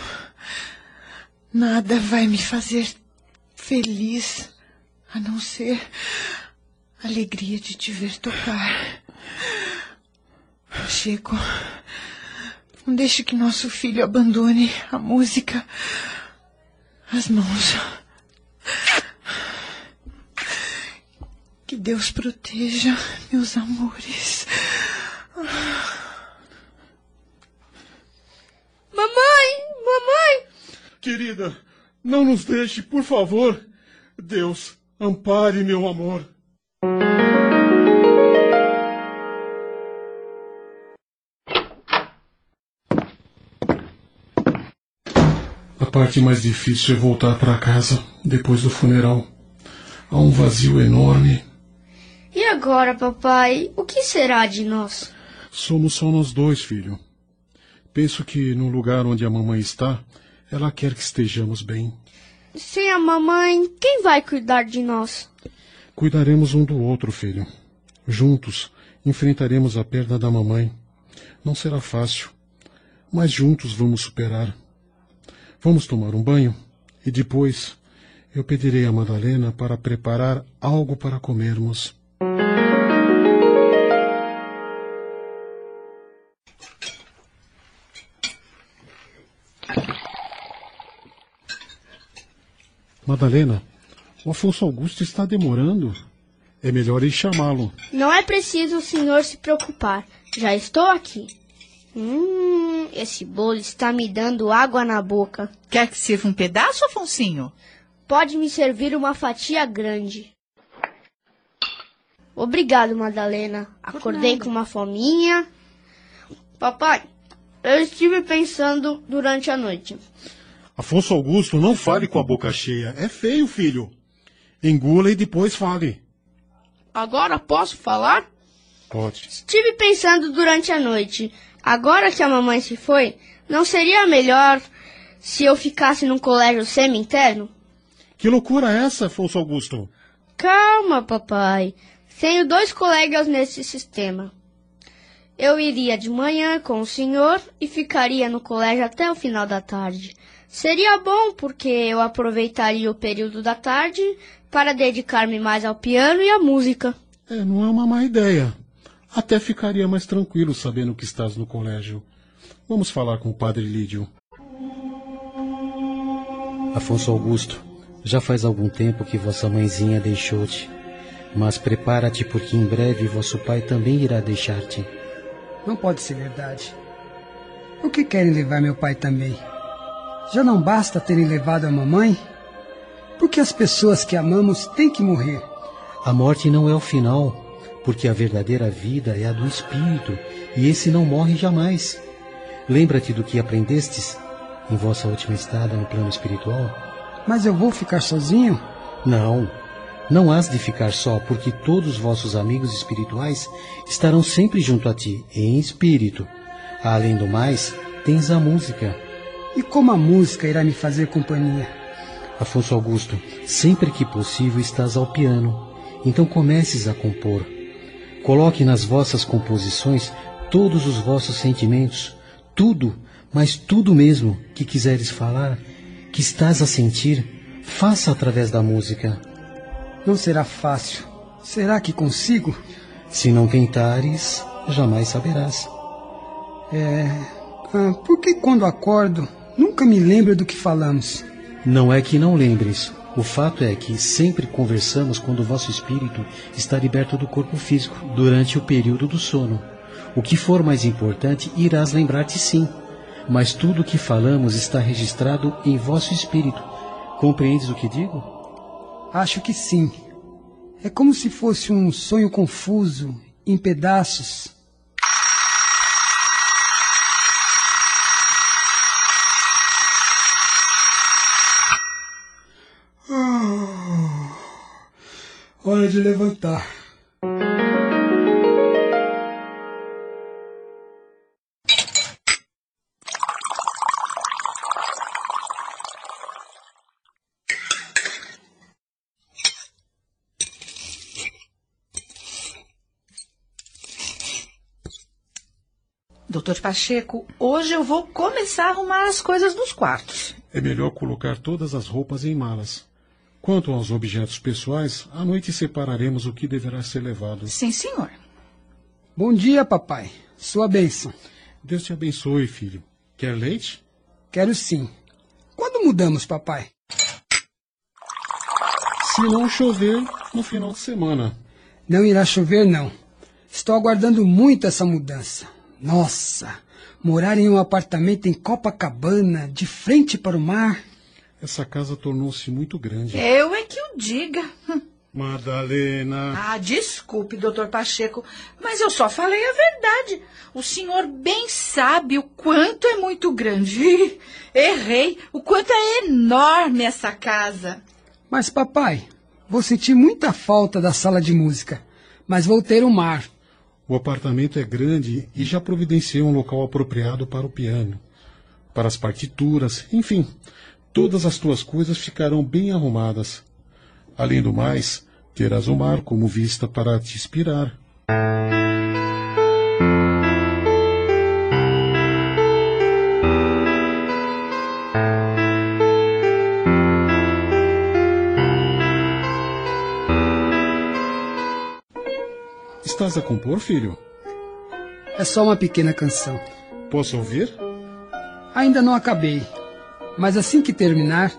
nada vai me fazer feliz a não ser Alegria de te ver tocar. Chico, não deixe que nosso filho abandone a música, as mãos. Que Deus proteja meus amores. Mamãe! Mamãe! Querida, não nos deixe, por favor. Deus, ampare meu amor. A parte mais difícil é voltar para casa depois do funeral. Há um vazio enorme. E agora, papai, o que será de nós? Somos só nós dois, filho. Penso que no lugar onde a mamãe está, ela quer que estejamos bem. Sem a mamãe, quem vai cuidar de nós? Cuidaremos um do outro, filho. Juntos enfrentaremos a perda da mamãe. Não será fácil, mas juntos vamos superar. Vamos tomar um banho e depois eu pedirei a Madalena para preparar algo para comermos. Madalena, o Afonso Augusto está demorando. É melhor ir chamá-lo. Não é preciso o senhor se preocupar. Já estou aqui. Hum, esse bolo está me dando água na boca. Quer que sirva um pedaço, Afonsinho? Pode me servir uma fatia grande. Obrigado, Madalena. Acordei com uma fominha. Papai, eu estive pensando durante a noite. Afonso Augusto, não fale com a boca cheia. É feio, filho. Engula e depois fale. Agora posso falar? Pode. Estive pensando durante a noite. Agora que a mamãe se foi, não seria melhor se eu ficasse num colégio semi-interno? Que loucura é essa, Afonso Augusto? Calma, papai. Tenho dois colegas nesse sistema. Eu iria de manhã com o senhor e ficaria no colégio até o final da tarde. Seria bom porque eu aproveitaria o período da tarde para dedicar-me mais ao piano e à música. É, não é uma má ideia. Até ficaria mais tranquilo sabendo que estás no colégio. Vamos falar com o padre Lídio. Afonso Augusto, já faz algum tempo que vossa mãezinha deixou-te. Mas prepara-te, porque em breve vosso pai também irá deixar-te. Não pode ser verdade. Por que querem levar meu pai também? Já não basta terem levado a mamãe? Porque as pessoas que amamos têm que morrer. A morte não é o final, porque a verdadeira vida é a do espírito, e esse não morre jamais. Lembra-te do que aprendestes em vossa última estada no plano espiritual? Mas eu vou ficar sozinho? Não. Não has de ficar só, porque todos os vossos amigos espirituais estarão sempre junto a ti, em espírito. Além do mais, tens a música. E como a música irá me fazer companhia? Afonso Augusto, sempre que possível estás ao piano. Então comeces a compor. Coloque nas vossas composições todos os vossos sentimentos, tudo, mas tudo mesmo que quiseres falar, que estás a sentir, faça através da música. Não será fácil. Será que consigo? Se não tentares, jamais saberás. É. Ah, por que quando acordo, nunca me lembro do que falamos? Não é que não lembres. O fato é que sempre conversamos quando o vosso espírito está liberto do corpo físico, durante o período do sono. O que for mais importante, irás lembrar-te sim. Mas tudo o que falamos está registrado em vosso espírito. Compreendes o que digo? Acho que sim. É como se fosse um sonho confuso, em pedaços. Hora de levantar. Doutor Pacheco, hoje eu vou começar a arrumar as coisas nos quartos. É melhor colocar todas as roupas em malas. Quanto aos objetos pessoais, à noite separaremos o que deverá ser levado. Sim, senhor. Bom dia, papai. Sua bênção. Deus te abençoe, filho. Quer leite? Quero sim. Quando mudamos, papai? Se não chover, no final de semana. Não irá chover, não. Estou aguardando muito essa mudança. Nossa, morar em um apartamento em Copacabana, de frente para o mar. Essa casa tornou-se muito grande. Eu é que o diga. Madalena. Ah, desculpe, doutor Pacheco, mas eu só falei a verdade. O senhor bem sabe o quanto é muito grande. Errei. O quanto é enorme essa casa. Mas, papai, vou sentir muita falta da sala de música. Mas vou ter o mar. O apartamento é grande e já providenciei um local apropriado para o piano, para as partituras, enfim, todas as tuas coisas ficarão bem arrumadas. Além do mais, terás o mar como vista para te inspirar. Estás a compor, filho? É só uma pequena canção. Posso ouvir? Ainda não acabei, mas assim que terminar,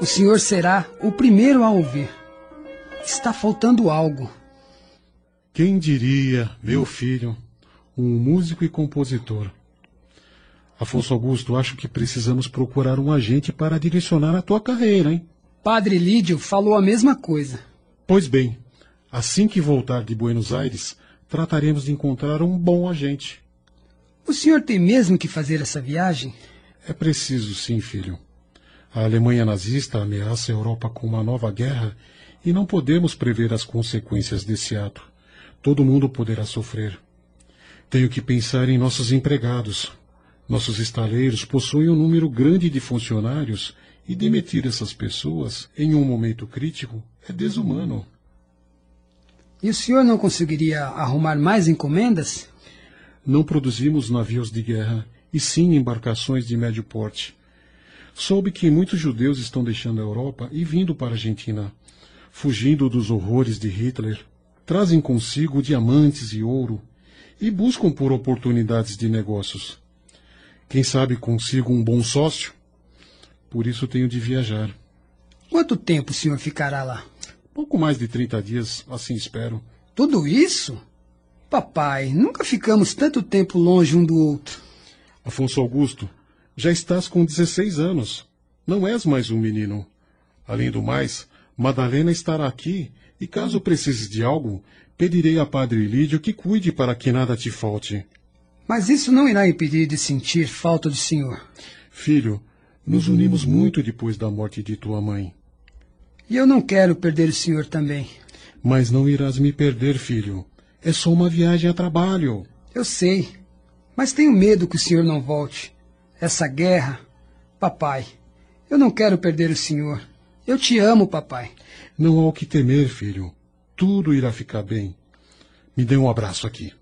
o senhor será o primeiro a ouvir. Está faltando algo. Quem diria, meu filho, um músico e compositor. Afonso Augusto, acho que precisamos procurar um agente para direcionar a tua carreira, hein? Padre Lídio falou a mesma coisa. Pois bem, assim que voltar de Buenos Aires, trataremos de encontrar um bom agente. O senhor tem mesmo que fazer essa viagem? É preciso, sim, filho. A Alemanha nazista ameaça a Europa com uma nova guerra e não podemos prever as consequências desse ato. Todo mundo poderá sofrer. Tenho que pensar em nossos empregados. Nossos estaleiros possuem um número grande de funcionários e demitir essas pessoas em um momento crítico é desumano. E o senhor não conseguiria arrumar mais encomendas? Não produzimos navios de guerra, e sim embarcações de médio porte. Soube que muitos judeus estão deixando a Europa e vindo para a Argentina, fugindo dos horrores de Hitler. Trazem consigo diamantes e ouro e buscam por oportunidades de negócios. Quem sabe consigo um bom sócio? Por isso tenho de viajar. Quanto tempo o senhor ficará lá? Pouco mais de 30 dias, assim espero. Tudo isso? Papai, nunca ficamos tanto tempo longe um do outro. Afonso Augusto, já estás com 16 anos. Não és mais um menino. Além do mais, Madalena estará aqui e caso precises de algo, pedirei a Padre Lídio que cuide para que nada te falte. Mas isso não irá impedir de sentir falta do senhor. Filho, nos unimos muito depois da morte de tua mãe. E eu não quero perder o senhor também. Mas não irás me perder, filho. É só uma viagem a trabalho. Eu sei. Mas tenho medo que o senhor não volte. Essa guerra. Papai, eu não quero perder o senhor. Eu te amo, papai. Não há o que temer, filho. Tudo irá ficar bem. Me dê um abraço aqui.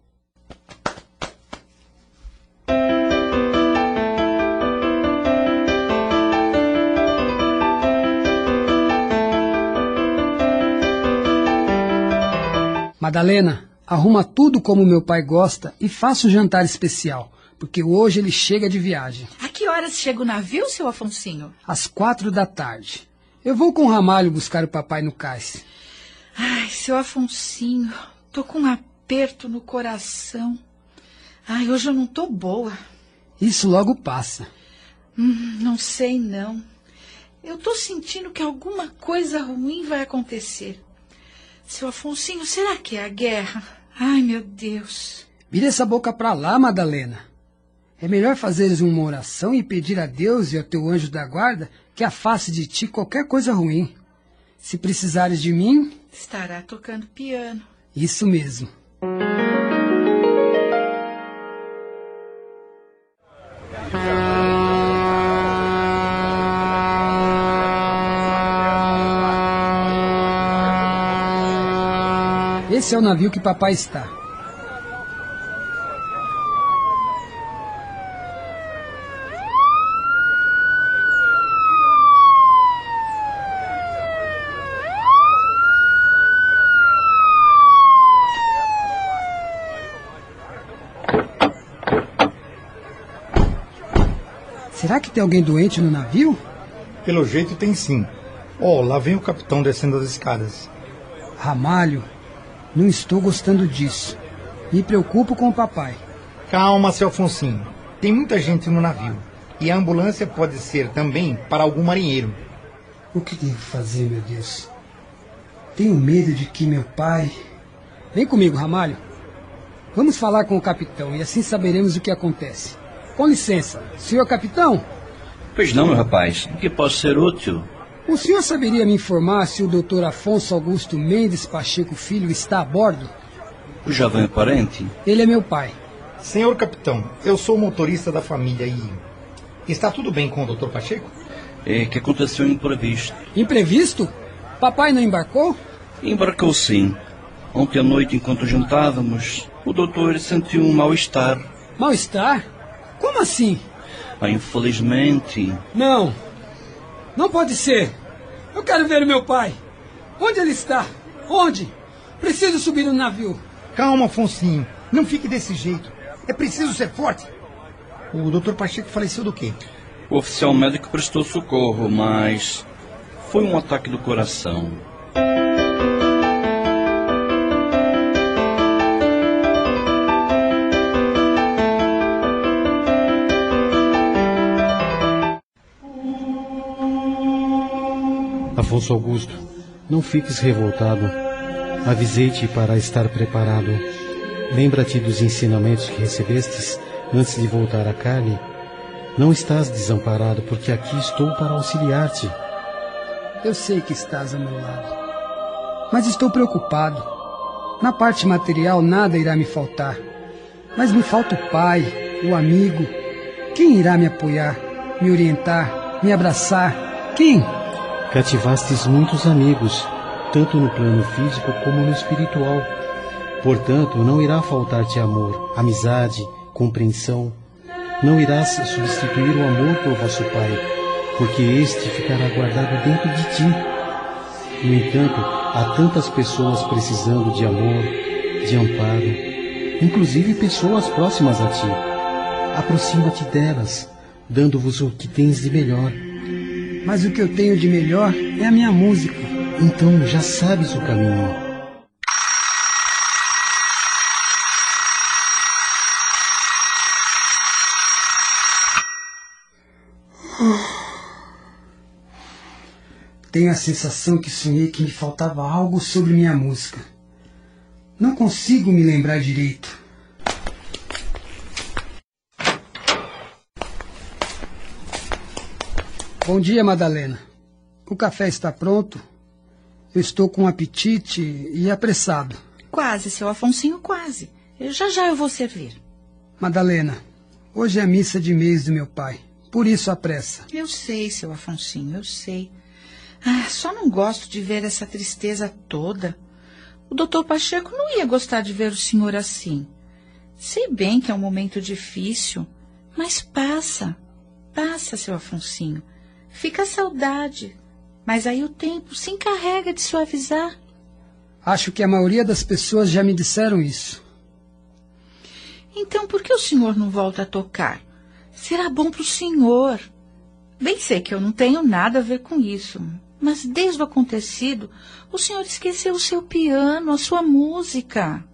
Madalena, arruma tudo como meu pai gosta e faça um jantar especial, porque hoje ele chega de viagem. A que horas chega o navio, seu Afonsinho? Às quatro da tarde. Eu vou com o Ramalho buscar o papai no cais. Ai, seu Afonsinho, tô com um aperto no coração. Ai, hoje eu não tô boa. Isso logo passa. Hum, não sei não. Eu tô sentindo que alguma coisa ruim vai acontecer. Seu Afonsinho, será que é a guerra? Ai, meu Deus. Vira essa boca pra lá, Madalena. É melhor fazeres uma oração e pedir a Deus e ao teu anjo da guarda que afaste de ti qualquer coisa ruim. Se precisares de mim. Estará tocando piano. Isso mesmo. Esse é o navio que papai está. Será que tem alguém doente no navio? Pelo jeito tem sim. Oh, lá vem o capitão descendo as escadas. Ramalho, não estou gostando disso. Me preocupo com o papai. Calma, seu Afonsinho. Tem muita gente no navio. E a ambulância pode ser também para algum marinheiro. O que devo fazer, meu Deus? Tenho medo de que meu pai. Vem comigo, Ramalho. Vamos falar com o capitão e assim saberemos o que acontece. Com licença, senhor capitão. Pois não, meu rapaz. Em que posso ser útil? O senhor saberia me informar se o doutor Afonso Augusto Mendes Pacheco Filho está a bordo? O jovem é parente? Ele é meu pai. Senhor capitão, eu sou o motorista da família e. Está tudo bem com o doutor Pacheco? É que aconteceu um imprevisto. Imprevisto? Papai não embarcou? Embarcou sim. Ontem à noite, enquanto jantávamos, o doutor sentiu um mal-estar. Mal-estar? Como assim? Ah, infelizmente. Não. Não pode ser. Eu quero ver meu pai. Onde ele está? Onde? Preciso subir no navio. Calma, Afonsinho. Não fique desse jeito. É preciso ser forte. O doutor Pacheco faleceu do quê? O oficial médico prestou socorro, mas foi um ataque do coração. Afonso Augusto, não fiques revoltado. Avisei-te para estar preparado. Lembra-te dos ensinamentos que recebestes antes de voltar à carne. Não estás desamparado, porque aqui estou para auxiliar-te. Eu sei que estás ao meu lado. Mas estou preocupado. Na parte material nada irá me faltar. Mas me falta o pai, o amigo. Quem irá me apoiar, me orientar, me abraçar? Quem? Cativastes muitos amigos, tanto no plano físico como no espiritual. Portanto, não irá faltar-te amor, amizade, compreensão. Não irás substituir o amor por vosso Pai, porque este ficará guardado dentro de ti. No entanto, há tantas pessoas precisando de amor, de amparo, inclusive pessoas próximas a ti. Aproxima-te delas, dando-vos o que tens de melhor. Mas o que eu tenho de melhor é a minha música. Então já sabes o caminho. Tenho a sensação que sonhei que me faltava algo sobre minha música. Não consigo me lembrar direito. Bom dia, Madalena. O café está pronto. Eu estou com apetite e apressado. Quase, seu Afonsinho, quase. Eu, já já eu vou servir. Madalena, hoje é a missa de mês do meu pai. Por isso a pressa. Eu sei, seu Afonsinho, eu sei. Ah, só não gosto de ver essa tristeza toda. O doutor Pacheco não ia gostar de ver o senhor assim. Sei bem que é um momento difícil, mas passa. Passa, seu Afonsinho. Fica a saudade. Mas aí o tempo se encarrega de suavizar. Acho que a maioria das pessoas já me disseram isso. Então por que o senhor não volta a tocar? Será bom para o senhor. Bem sei que eu não tenho nada a ver com isso, mas desde o acontecido, o senhor esqueceu o seu piano, a sua música.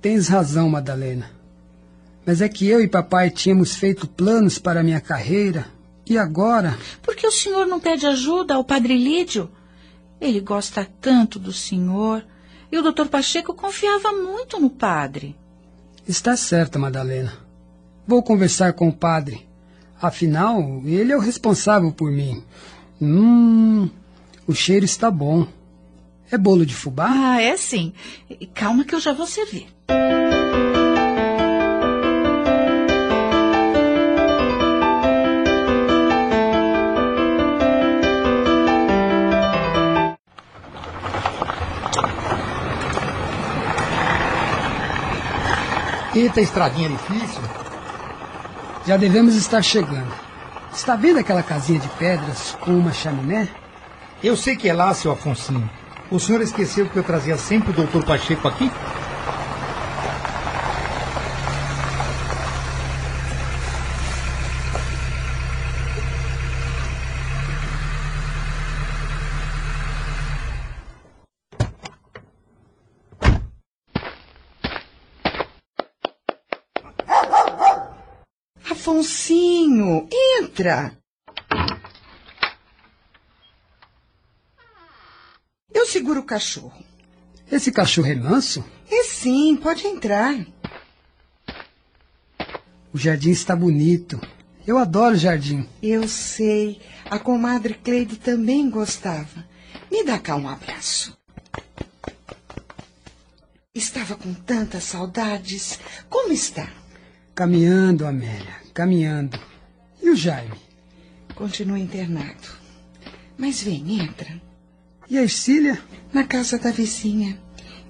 Tens razão, Madalena. Mas é que eu e papai tínhamos feito planos para a minha carreira e agora? Por que o senhor não pede ajuda ao padre Lídio? Ele gosta tanto do senhor. E o doutor Pacheco confiava muito no padre. Está certa, Madalena. Vou conversar com o padre. Afinal, ele é o responsável por mim. Hum, o cheiro está bom. É bolo de fubá? Ah, é sim. Calma que eu já vou servir. Eita, estradinha difícil. Já devemos estar chegando. Está vendo aquela casinha de pedras com uma chaminé? Eu sei que é lá, seu Afonsinho. O senhor esqueceu que eu trazia sempre o doutor Pacheco aqui? Afonsinho, entra. segura o cachorro. Esse cachorro é manso? É sim, pode entrar. O jardim está bonito. Eu adoro o jardim. Eu sei. A comadre Cleide também gostava. Me dá cá um abraço. Estava com tantas saudades. Como está? Caminhando, Amélia, caminhando. E o Jaime? Continua internado. Mas vem, entra. E a Ercília? Na casa da vizinha.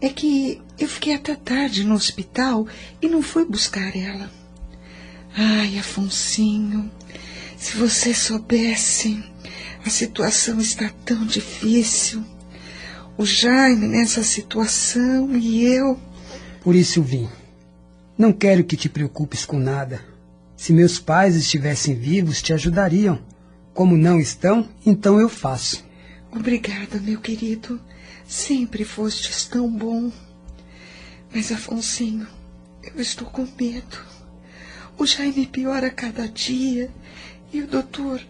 É que eu fiquei até tarde no hospital e não fui buscar ela. Ai, Afonsinho, se você soubesse, a situação está tão difícil. O Jaime nessa situação e eu. Por isso vim. Não quero que te preocupes com nada. Se meus pais estivessem vivos, te ajudariam. Como não estão, então eu faço. Obrigada, meu querido. Sempre fostes tão bom. Mas, Afonsinho, eu estou com medo. O Jaime piora a cada dia. E o doutor.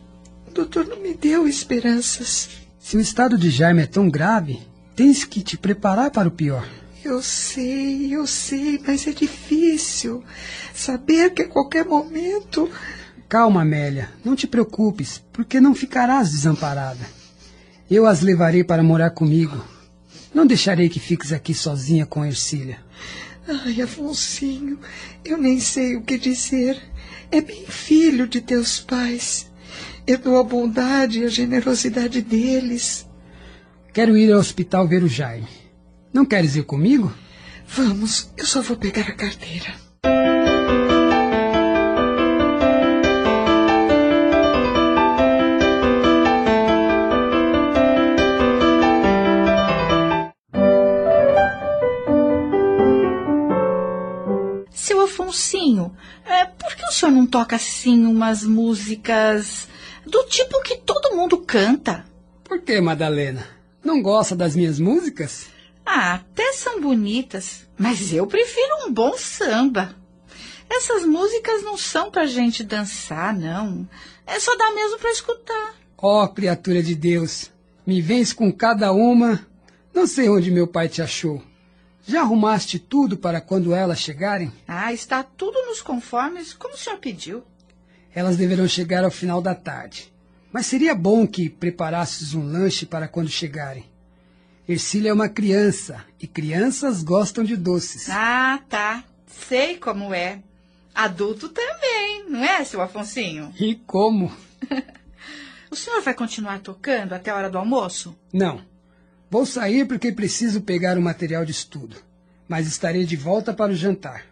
O doutor não me deu esperanças. Se o estado de Jaime é tão grave, tens que te preparar para o pior. Eu sei, eu sei, mas é difícil. Saber que a qualquer momento. Calma, Amélia. Não te preocupes, porque não ficarás desamparada. Eu as levarei para morar comigo. Não deixarei que fiques aqui sozinha com a Ercília. Ai, Afonsinho, eu nem sei o que dizer. É bem filho de teus pais. Eu dou a bondade e a generosidade deles. Quero ir ao hospital ver o Jaime. Não queres ir comigo? Vamos, eu só vou pegar a carteira. Seu Afonsinho, é, por que o senhor não toca assim umas músicas do tipo que todo mundo canta? Por que, Madalena? Não gosta das minhas músicas? Ah, até são bonitas, mas eu prefiro um bom samba. Essas músicas não são pra gente dançar, não. É só dar mesmo pra escutar. Ó, oh, criatura de Deus, me vens com cada uma. Não sei onde meu pai te achou. Já arrumaste tudo para quando elas chegarem? Ah, está tudo nos conformes, como o senhor pediu. Elas deverão chegar ao final da tarde. Mas seria bom que preparasses um lanche para quando chegarem. Ercília é uma criança e crianças gostam de doces. Ah, tá. Sei como é. Adulto também, não é, seu Afonsinho? E como? o senhor vai continuar tocando até a hora do almoço? Não. Vou sair porque preciso pegar o material de estudo. Mas estarei de volta para o jantar.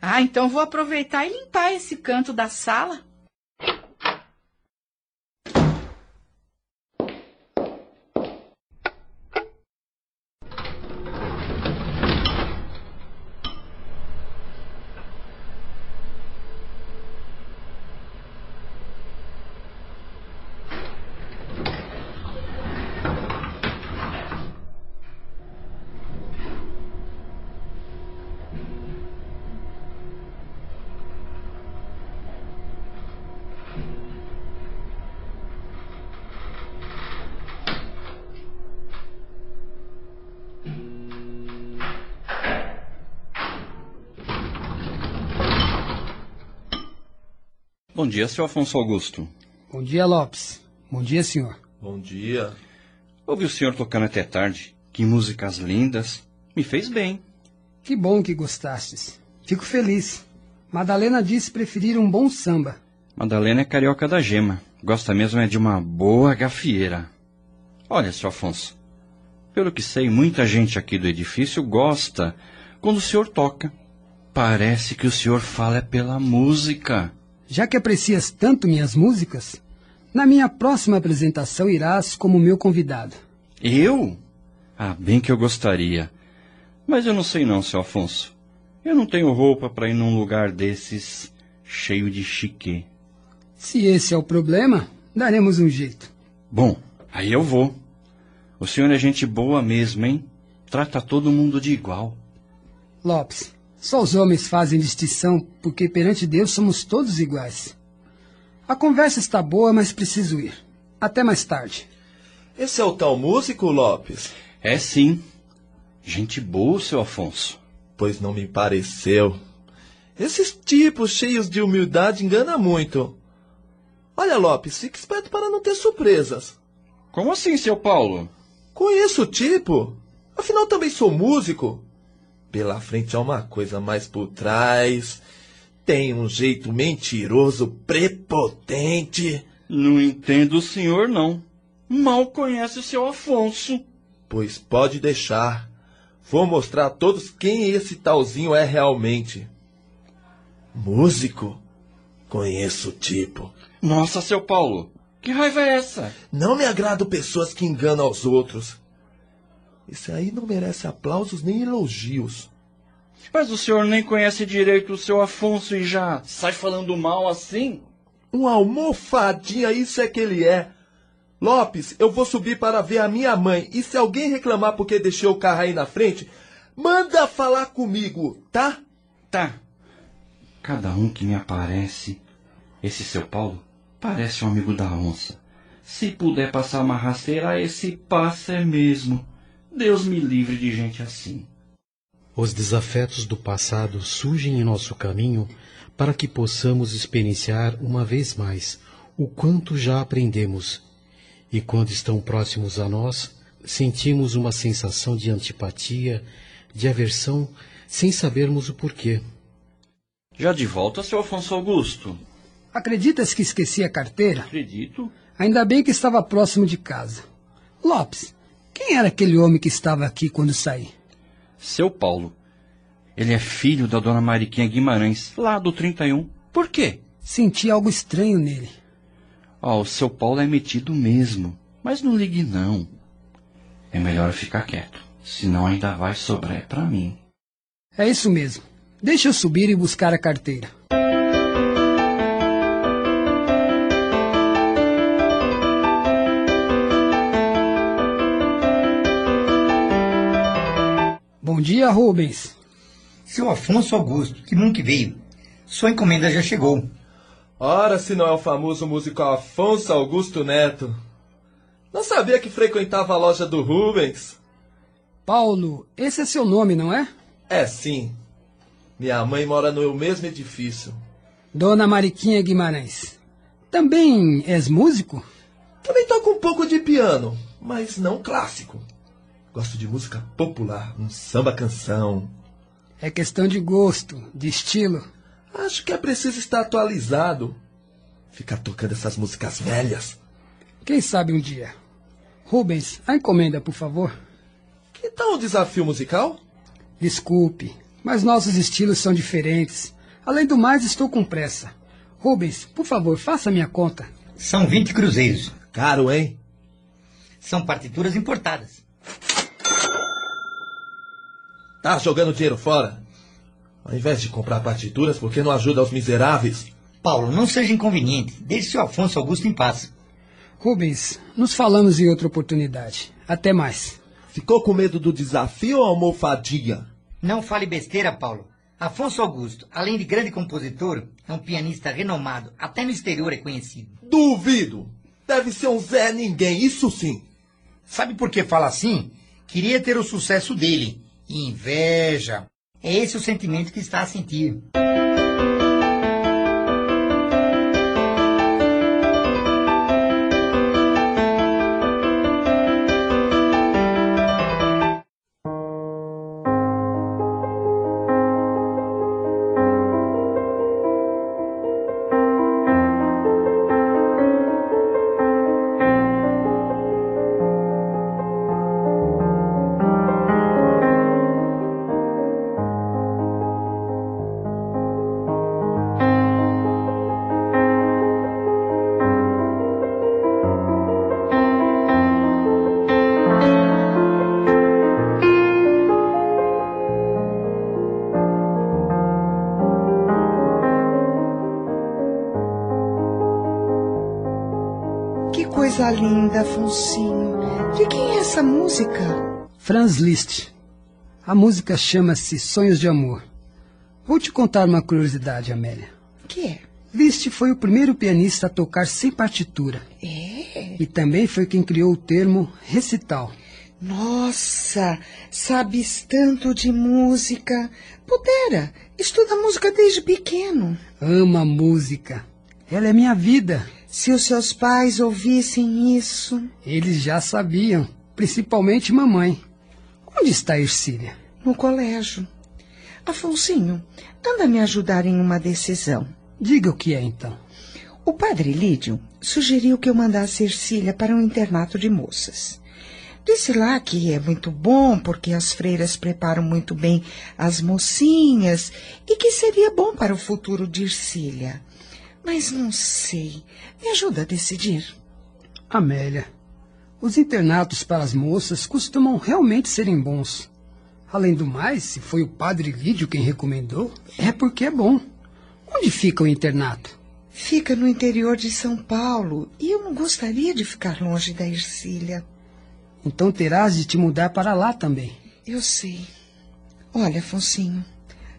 Ah, então vou aproveitar e limpar esse canto da sala. Bom dia, seu Afonso Augusto. Bom dia, Lopes. Bom dia, senhor. Bom dia. Ouvi o senhor tocando até tarde. Que músicas lindas. Me fez bem. Que bom que gostastes. Fico feliz. Madalena disse preferir um bom samba. Madalena é carioca da gema. Gosta mesmo é de uma boa gafieira. Olha, seu Afonso. Pelo que sei, muita gente aqui do edifício gosta quando o senhor toca. Parece que o senhor fala é pela música. Já que aprecias tanto minhas músicas, na minha próxima apresentação irás como meu convidado. Eu? Ah, bem que eu gostaria. Mas eu não sei não, seu Afonso. Eu não tenho roupa para ir num lugar desses cheio de chique. Se esse é o problema, daremos um jeito. Bom, aí eu vou. O senhor é gente boa mesmo, hein? Trata todo mundo de igual. Lopes, só os homens fazem distinção, porque perante Deus somos todos iguais. A conversa está boa, mas preciso ir. Até mais tarde. Esse é o tal músico, Lopes? É sim. Gente boa, seu Afonso. Pois não me pareceu. Esses tipos cheios de humildade enganam muito. Olha, Lopes, fique esperto para não ter surpresas. Como assim, seu Paulo? Conheço o tipo. Afinal, também sou músico. Pela frente há uma coisa mais por trás. Tem um jeito mentiroso, prepotente. Não entendo o senhor, não. Mal conhece o seu Afonso. Pois pode deixar. Vou mostrar a todos quem esse talzinho é realmente. Músico? Conheço o tipo. Nossa, seu Paulo, que raiva é essa? Não me agrado pessoas que enganam aos outros. Esse aí não merece aplausos nem elogios. Mas o senhor nem conhece direito o seu Afonso e já sai falando mal assim? Um almofadinha, isso é que ele é. Lopes, eu vou subir para ver a minha mãe. E se alguém reclamar porque deixei o carro aí na frente, manda falar comigo, tá? Tá. Cada um que me aparece. Esse seu Paulo parece um amigo da onça. Se puder passar uma rasteira, esse passa é mesmo. Deus me livre de gente assim. Os desafetos do passado surgem em nosso caminho para que possamos experienciar uma vez mais o quanto já aprendemos. E quando estão próximos a nós, sentimos uma sensação de antipatia, de aversão, sem sabermos o porquê. Já de volta, seu Afonso Augusto. Acreditas que esqueci a carteira? Acredito. Ainda bem que estava próximo de casa. Lopes, quem era aquele homem que estava aqui quando saí? Seu Paulo. Ele é filho da dona Mariquinha Guimarães, lá do 31. Por quê? Senti algo estranho nele. Ó, oh, o seu Paulo é metido mesmo. Mas não ligue não. É melhor ficar quieto, senão ainda vai sobrar para mim. É isso mesmo. Deixa eu subir e buscar a carteira. Dia, Rubens. Seu Afonso Augusto, que nunca veio. Sua encomenda já chegou. Ora, se não é o famoso músico Afonso Augusto Neto. Não sabia que frequentava a loja do Rubens. Paulo, esse é seu nome, não é? É sim. Minha mãe mora no mesmo edifício. Dona Mariquinha Guimarães. Também és músico? Também toco um pouco de piano, mas não clássico. Gosto de música popular, um samba canção. É questão de gosto, de estilo. Acho que é preciso estar atualizado. Ficar tocando essas músicas velhas. Quem sabe um dia. Rubens, a encomenda, por favor. Que tal o desafio musical? Desculpe, mas nossos estilos são diferentes. Além do mais, estou com pressa. Rubens, por favor, faça minha conta. São 20 cruzeiros. Caro, hein? São partituras importadas. Tá jogando dinheiro fora? Ao invés de comprar partituras, por que não ajuda os miseráveis? Paulo, não seja inconveniente. Deixe seu Afonso Augusto em paz. Rubens, nos falamos em outra oportunidade. Até mais. Ficou com medo do desafio ou almofadinha? Não fale besteira, Paulo. Afonso Augusto, além de grande compositor, é um pianista renomado. Até no exterior é conhecido. Duvido! Deve ser um Zé Ninguém, isso sim. Sabe por que fala assim? Queria ter o sucesso dele. Inveja. É esse o sentimento que está a sentir. Coisa linda, Afonsinho. De quem é essa música? Franz Liszt. A música chama-se Sonhos de Amor. Vou te contar uma curiosidade, Amélia. Que é? Liszt foi o primeiro pianista a tocar sem partitura. É? E também foi quem criou o termo recital. Nossa, sabes tanto de música. Pudera, estuda música desde pequeno. Ama música. Ela é minha vida. Se os seus pais ouvissem isso. Eles já sabiam, principalmente mamãe. Onde está Ercília? No colégio. Afonsinho, anda me ajudar em uma decisão. Diga o que é então. O padre Lídio sugeriu que eu mandasse Ercília para um internato de moças. Disse lá que é muito bom porque as freiras preparam muito bem as mocinhas e que seria bom para o futuro de Ercília. Mas não sei. Me ajuda a decidir. Amélia, os internatos para as moças costumam realmente serem bons. Além do mais, se foi o padre Lídio quem recomendou, é porque é bom. Onde fica o internato? Fica no interior de São Paulo e eu não gostaria de ficar longe da Ercília. Então terás de te mudar para lá também. Eu sei. Olha, Afonsinho,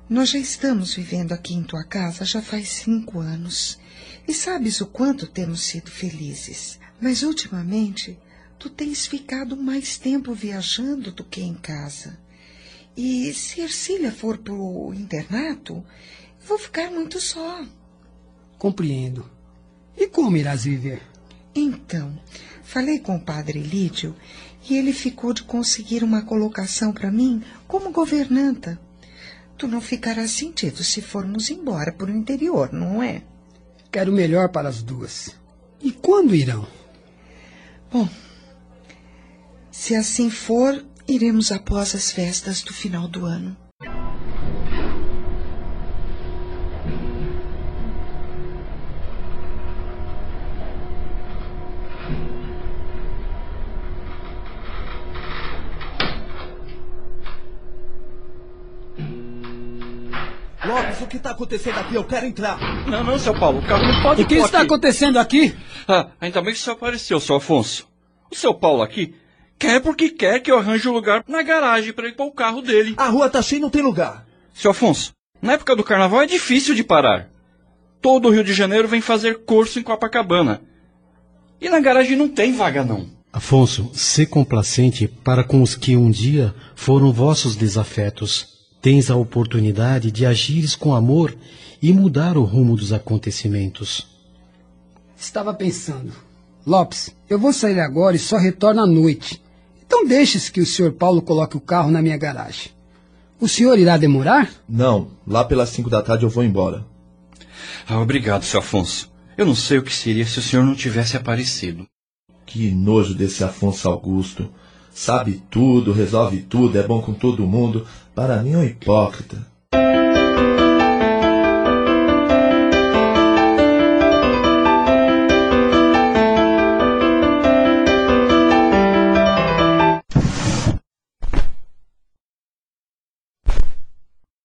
nós já estamos vivendo aqui em tua casa já faz cinco anos. E sabes o quanto temos sido felizes. Mas ultimamente, tu tens ficado mais tempo viajando do que em casa. E se Ercília for pro internato, vou ficar muito só. Compreendo. E como irás viver? Então, falei com o padre Lídio e ele ficou de conseguir uma colocação para mim como governanta. Tu não ficarás sentido se formos embora para o interior, não é? Quero o melhor para as duas. E quando irão? Bom, se assim for, iremos após as festas do final do ano. O que está acontecendo aqui? Eu quero entrar. Não, não, seu Paulo, o carro não pode O que está aqui. acontecendo aqui? Ah, ainda bem que o senhor apareceu, seu Afonso. O seu Paulo aqui quer porque quer que eu arranje um lugar na garagem para ir pôr o carro dele. A rua tá cheia e não tem lugar. Seu Afonso, na época do carnaval é difícil de parar. Todo o Rio de Janeiro vem fazer curso em Copacabana. E na garagem não tem vaga, não. Afonso, sê complacente para com os que um dia foram vossos desafetos. Tens a oportunidade de agires com amor e mudar o rumo dos acontecimentos. Estava pensando. Lopes, eu vou sair agora e só retorno à noite. Então deixes que o senhor Paulo coloque o carro na minha garagem. O senhor irá demorar? Não, lá pelas cinco da tarde eu vou embora. Ah, obrigado, seu Afonso. Eu não sei o que seria se o senhor não tivesse aparecido. Que nojo desse Afonso Augusto. Sabe tudo, resolve tudo, é bom com todo mundo. Para mim é um hipócrita.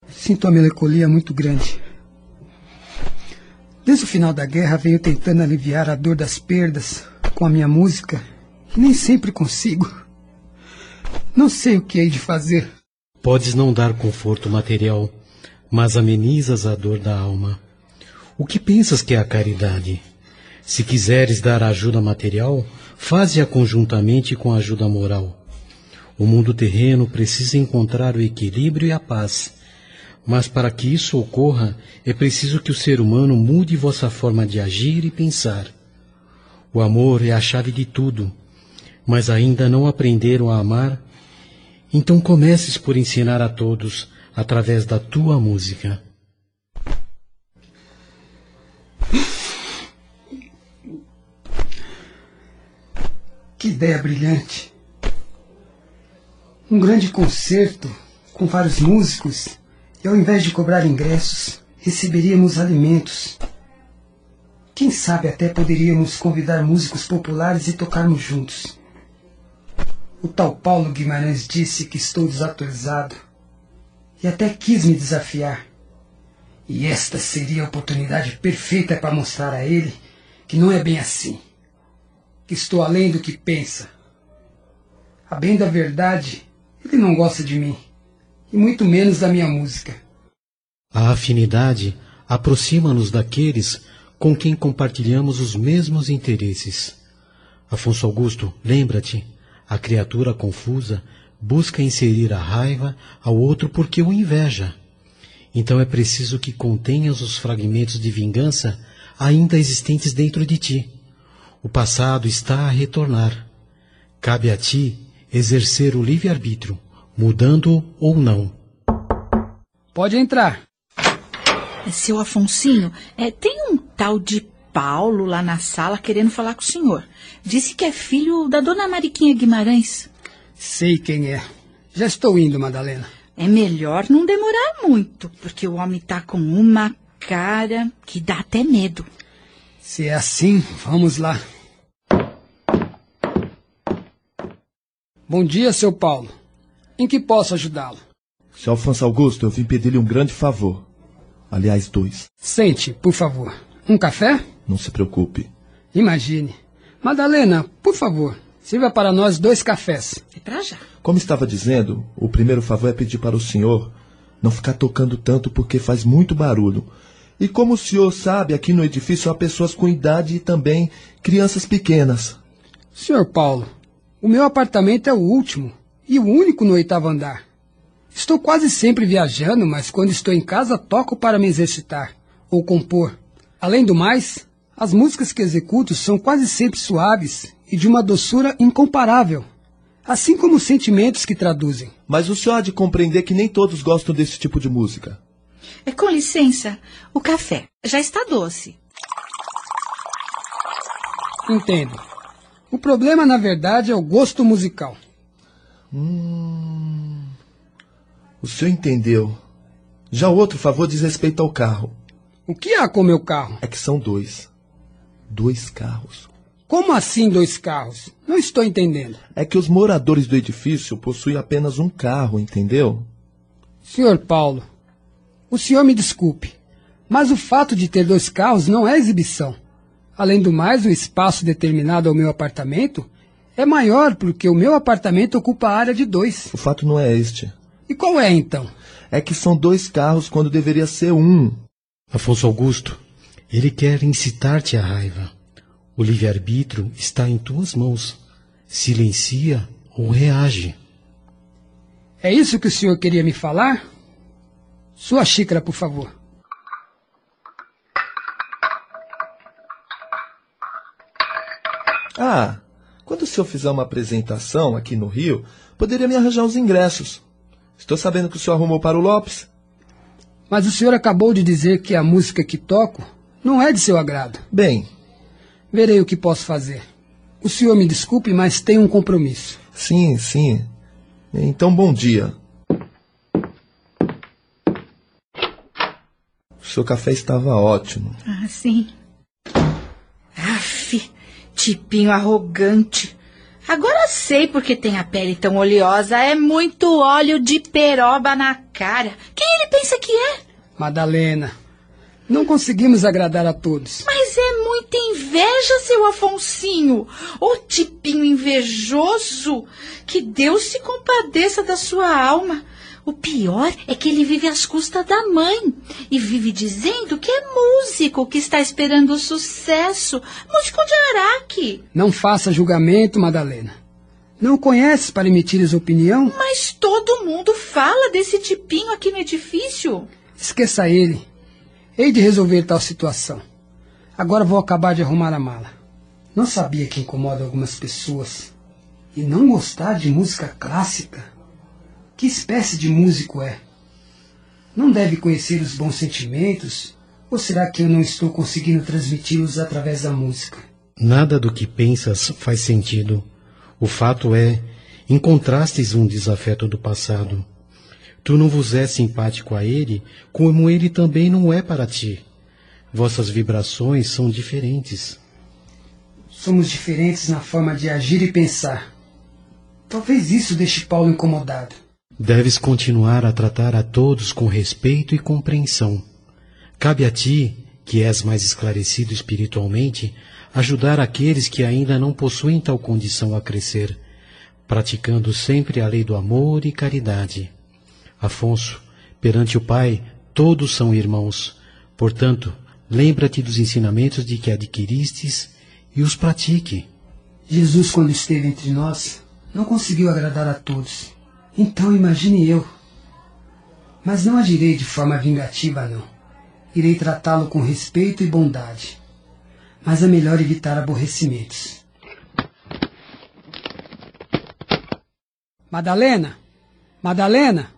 Sinto uma melancolia muito grande. Desde o final da guerra venho tentando aliviar a dor das perdas com a minha música e nem sempre consigo. Não sei o que hei de fazer. Podes não dar conforto material, mas amenizas a dor da alma. O que pensas que é a caridade? Se quiseres dar ajuda material, faze-a conjuntamente com a ajuda moral. O mundo terreno precisa encontrar o equilíbrio e a paz. Mas para que isso ocorra, é preciso que o ser humano mude vossa forma de agir e pensar. O amor é a chave de tudo, mas ainda não aprenderam a amar? Então comeces por ensinar a todos através da tua música. Que ideia brilhante! Um grande concerto com vários músicos e ao invés de cobrar ingressos, receberíamos alimentos. Quem sabe até poderíamos convidar músicos populares e tocarmos juntos. O tal Paulo Guimarães disse que estou desatualizado e até quis me desafiar. E esta seria a oportunidade perfeita para mostrar a ele que não é bem assim, que estou além do que pensa. A bem da verdade, ele não gosta de mim, e muito menos da minha música. A afinidade aproxima-nos daqueles com quem compartilhamos os mesmos interesses. Afonso Augusto, lembra-te, a criatura confusa busca inserir a raiva ao outro porque o inveja. Então é preciso que contenhas os fragmentos de vingança ainda existentes dentro de ti. O passado está a retornar. Cabe a ti exercer o livre-arbítrio, mudando ou não. Pode entrar. Seu Afonsinho, é, tem um tal de Paulo lá na sala querendo falar com o senhor. Disse que é filho da dona Mariquinha Guimarães. Sei quem é. Já estou indo, Madalena. É melhor não demorar muito, porque o homem tá com uma cara que dá até medo. Se é assim, vamos lá. Bom dia, seu Paulo. Em que posso ajudá-lo? Seu Alfonso Augusto, eu vim pedir-lhe um grande favor. Aliás, dois. Sente, por favor. Um café? Não se preocupe. Imagine. Madalena, por favor, sirva para nós dois cafés. É pra já. Como estava dizendo, o primeiro favor é pedir para o senhor não ficar tocando tanto porque faz muito barulho. E como o senhor sabe, aqui no edifício há pessoas com idade e também crianças pequenas. Senhor Paulo, o meu apartamento é o último e o único no oitavo andar. Estou quase sempre viajando, mas quando estou em casa toco para me exercitar ou compor. Além do mais, as músicas que executo são quase sempre suaves e de uma doçura incomparável, assim como os sentimentos que traduzem. Mas o senhor há de compreender que nem todos gostam desse tipo de música. É, com licença, o café já está doce. Entendo. O problema, na verdade, é o gosto musical. Hum. O senhor entendeu. Já o outro favor diz respeito ao carro. O que há com meu carro? É que são dois. Dois carros. Como assim dois carros? Não estou entendendo. É que os moradores do edifício possuem apenas um carro, entendeu? Senhor Paulo, o senhor me desculpe, mas o fato de ter dois carros não é exibição. Além do mais, o espaço determinado ao meu apartamento é maior porque o meu apartamento ocupa a área de dois. O fato não é este. E qual é então? É que são dois carros quando deveria ser um. Afonso Augusto, ele quer incitar-te à raiva. O livre-arbítrio está em tuas mãos. Silencia ou reage. É isso que o senhor queria me falar? Sua xícara, por favor. Ah, quando o senhor fizer uma apresentação aqui no Rio, poderia me arranjar os ingressos. Estou sabendo que o senhor arrumou para o Lopes. Mas o senhor acabou de dizer que a música que toco não é de seu agrado. Bem, verei o que posso fazer. O senhor me desculpe, mas tenho um compromisso. Sim, sim. Então, bom dia. O seu café estava ótimo. Ah, sim. Aff, tipinho arrogante. Agora sei porque tem a pele tão oleosa. É muito óleo de peroba na cara. Quem ele pensa que é? Madalena, não conseguimos agradar a todos. Mas é muita inveja, seu Afonsinho. Ô tipinho invejoso. Que Deus se compadeça da sua alma. O pior é que ele vive às custas da mãe e vive dizendo que é músico, que está esperando o sucesso. Músico de Araque. Não faça julgamento, Madalena. Não conhece para emitires opinião? Mas todo mundo fala desse tipinho aqui no edifício. Esqueça ele. Hei de resolver tal situação. Agora vou acabar de arrumar a mala. Não sabia que incomoda algumas pessoas. E não gostar de música clássica? Que espécie de músico é? Não deve conhecer os bons sentimentos? Ou será que eu não estou conseguindo transmiti-los através da música? Nada do que pensas faz sentido. O fato é, encontrastes um desafeto do passado. Tu não vos és simpático a ele, como ele também não é para ti. Vossas vibrações são diferentes. Somos diferentes na forma de agir e pensar. Talvez isso deixe Paulo incomodado. Deves continuar a tratar a todos com respeito e compreensão. Cabe a ti, que és mais esclarecido espiritualmente, ajudar aqueles que ainda não possuem tal condição a crescer, praticando sempre a lei do amor e caridade. Afonso, perante o Pai, todos são irmãos. Portanto, lembra-te dos ensinamentos de que adquiristes e os pratique. Jesus, quando esteve entre nós, não conseguiu agradar a todos. Então imagine eu. Mas não agirei de forma vingativa, não. Irei tratá-lo com respeito e bondade. Mas é melhor evitar aborrecimentos. Madalena! Madalena!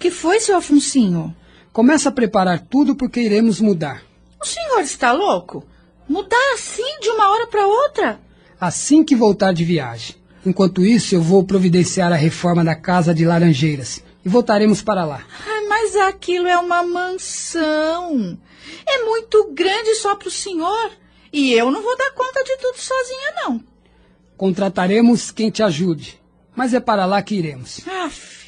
O que foi, seu Afonsinho? Começa a preparar tudo porque iremos mudar. O senhor está louco? Mudar assim de uma hora para outra? Assim que voltar de viagem. Enquanto isso, eu vou providenciar a reforma da casa de Laranjeiras e voltaremos para lá. Ah, mas aquilo é uma mansão. É muito grande só para o senhor. E eu não vou dar conta de tudo sozinha, não. Contrataremos quem te ajude. Mas é para lá que iremos. Aff.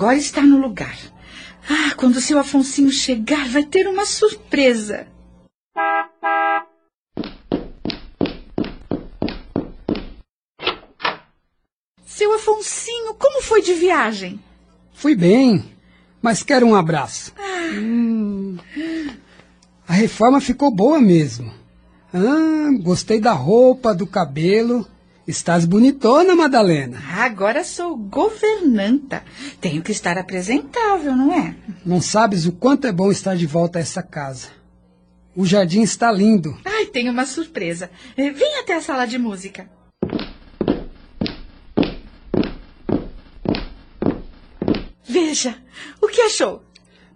Agora está no lugar. Ah, quando o seu Afonsinho chegar, vai ter uma surpresa. Seu Afonsinho, como foi de viagem? Fui bem, mas quero um abraço. Hum. A reforma ficou boa mesmo. Ah, gostei da roupa, do cabelo. Estás bonitona, Madalena. Agora sou governanta. Tenho que estar apresentável, não é? Não sabes o quanto é bom estar de volta a essa casa. O jardim está lindo. Ai, tenho uma surpresa. Eh, Vem até a sala de música. Veja, o que achou?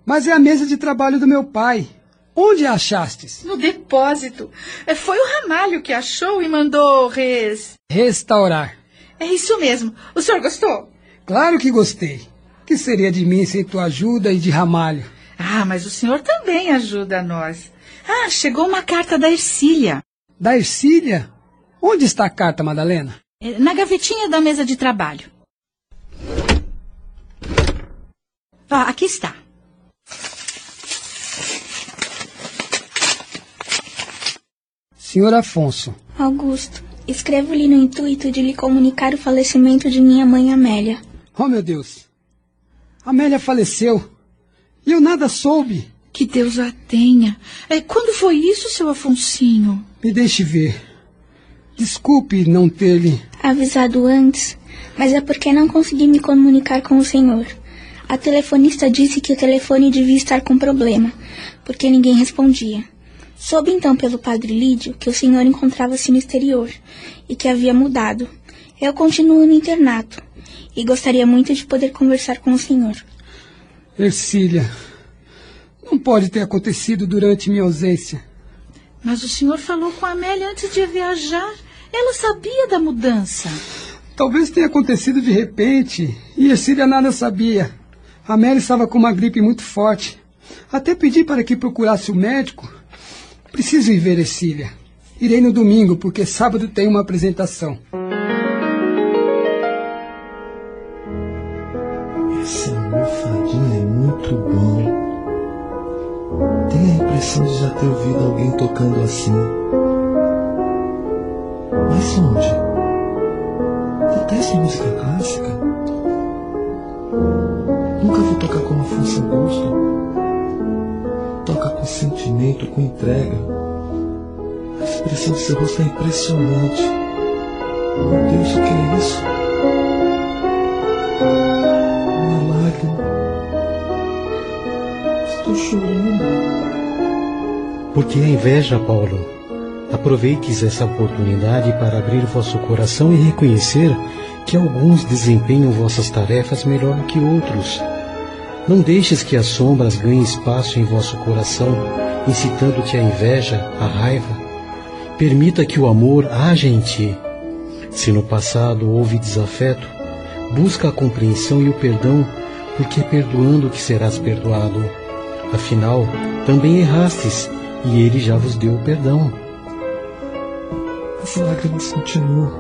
Mas é a mesa de trabalho do meu pai. Onde a achastes? No depósito. Eh, Foi o Ramalho que achou e mandou res... Restaurar. É isso mesmo. O senhor gostou? Claro que gostei. Que seria de mim sem tua ajuda e de Ramalho? Ah, mas o senhor também ajuda nós. Ah, chegou uma carta da Ercília. Da Ercília? Onde está a carta, Madalena? Eh, Na gavetinha da mesa de trabalho. Ah, aqui está. Senhor Afonso, Augusto, escrevo-lhe no intuito de lhe comunicar o falecimento de minha mãe Amélia. oh meu Deus. Amélia faleceu. E eu nada soube. Que Deus a tenha. Eh, Quando foi isso, seu Afonsinho? Me deixe ver. Desculpe não ter lhe. Avisado antes, mas é porque não consegui me comunicar com o senhor. A telefonista disse que o telefone devia estar com problema, porque ninguém respondia. Soube então pelo padre Lídio que o senhor encontrava-se no exterior e que havia mudado. Eu continuo no internato e gostaria muito de poder conversar com o senhor. Ercília, não pode ter acontecido durante minha ausência. Mas o senhor falou com a Amélia antes de viajar. Ela sabia da mudança. Talvez tenha acontecido de repente e Ercília nada sabia. A Amélia estava com uma gripe muito forte. Até pedi para que procurasse o médico. Preciso ir ver Ercília. Irei no domingo, porque sábado tem uma apresentação. Esse almofadinha é muito bom. Tenho a impressão de já ter ouvido alguém tocando assim. Mas onde? Detesto música clássica. Nunca vou tocar como Afonso Augusto. Sentimento, com entrega. A expressão de seu rosto é impressionante. Meu Deus, o que é isso? Uma lágrima. Estou chorando. Porque a inveja, Paulo, aproveites essa oportunidade para abrir vosso coração e reconhecer que alguns desempenham vossas tarefas melhor do que outros. Não deixes que as sombras ganhem espaço em vosso coração, incitando-te a inveja, a raiva. Permita que o amor haja em ti. Se no passado houve desafeto, busca a compreensão e o perdão, porque é perdoando que serás perdoado. Afinal, também errastes, e ele já vos deu o perdão. As lágrimas continuam.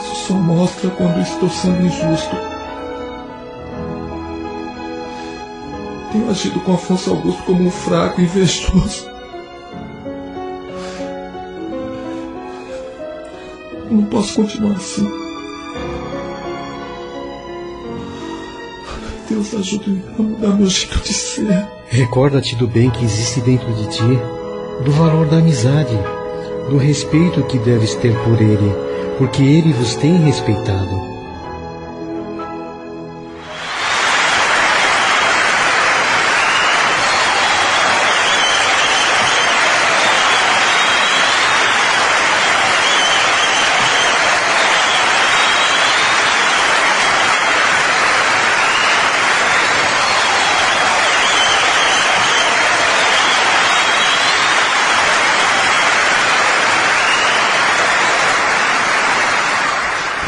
Isso só mostra quando estou sendo injusto. Tenho agido com Afonso Augusto como um fraco e invejoso. Não posso continuar assim. Deus ajude-me a mudar meu jeito de ser. Recorda-te do bem que existe dentro de ti, do valor da amizade, do respeito que deves ter por ele, porque ele vos tem respeitado.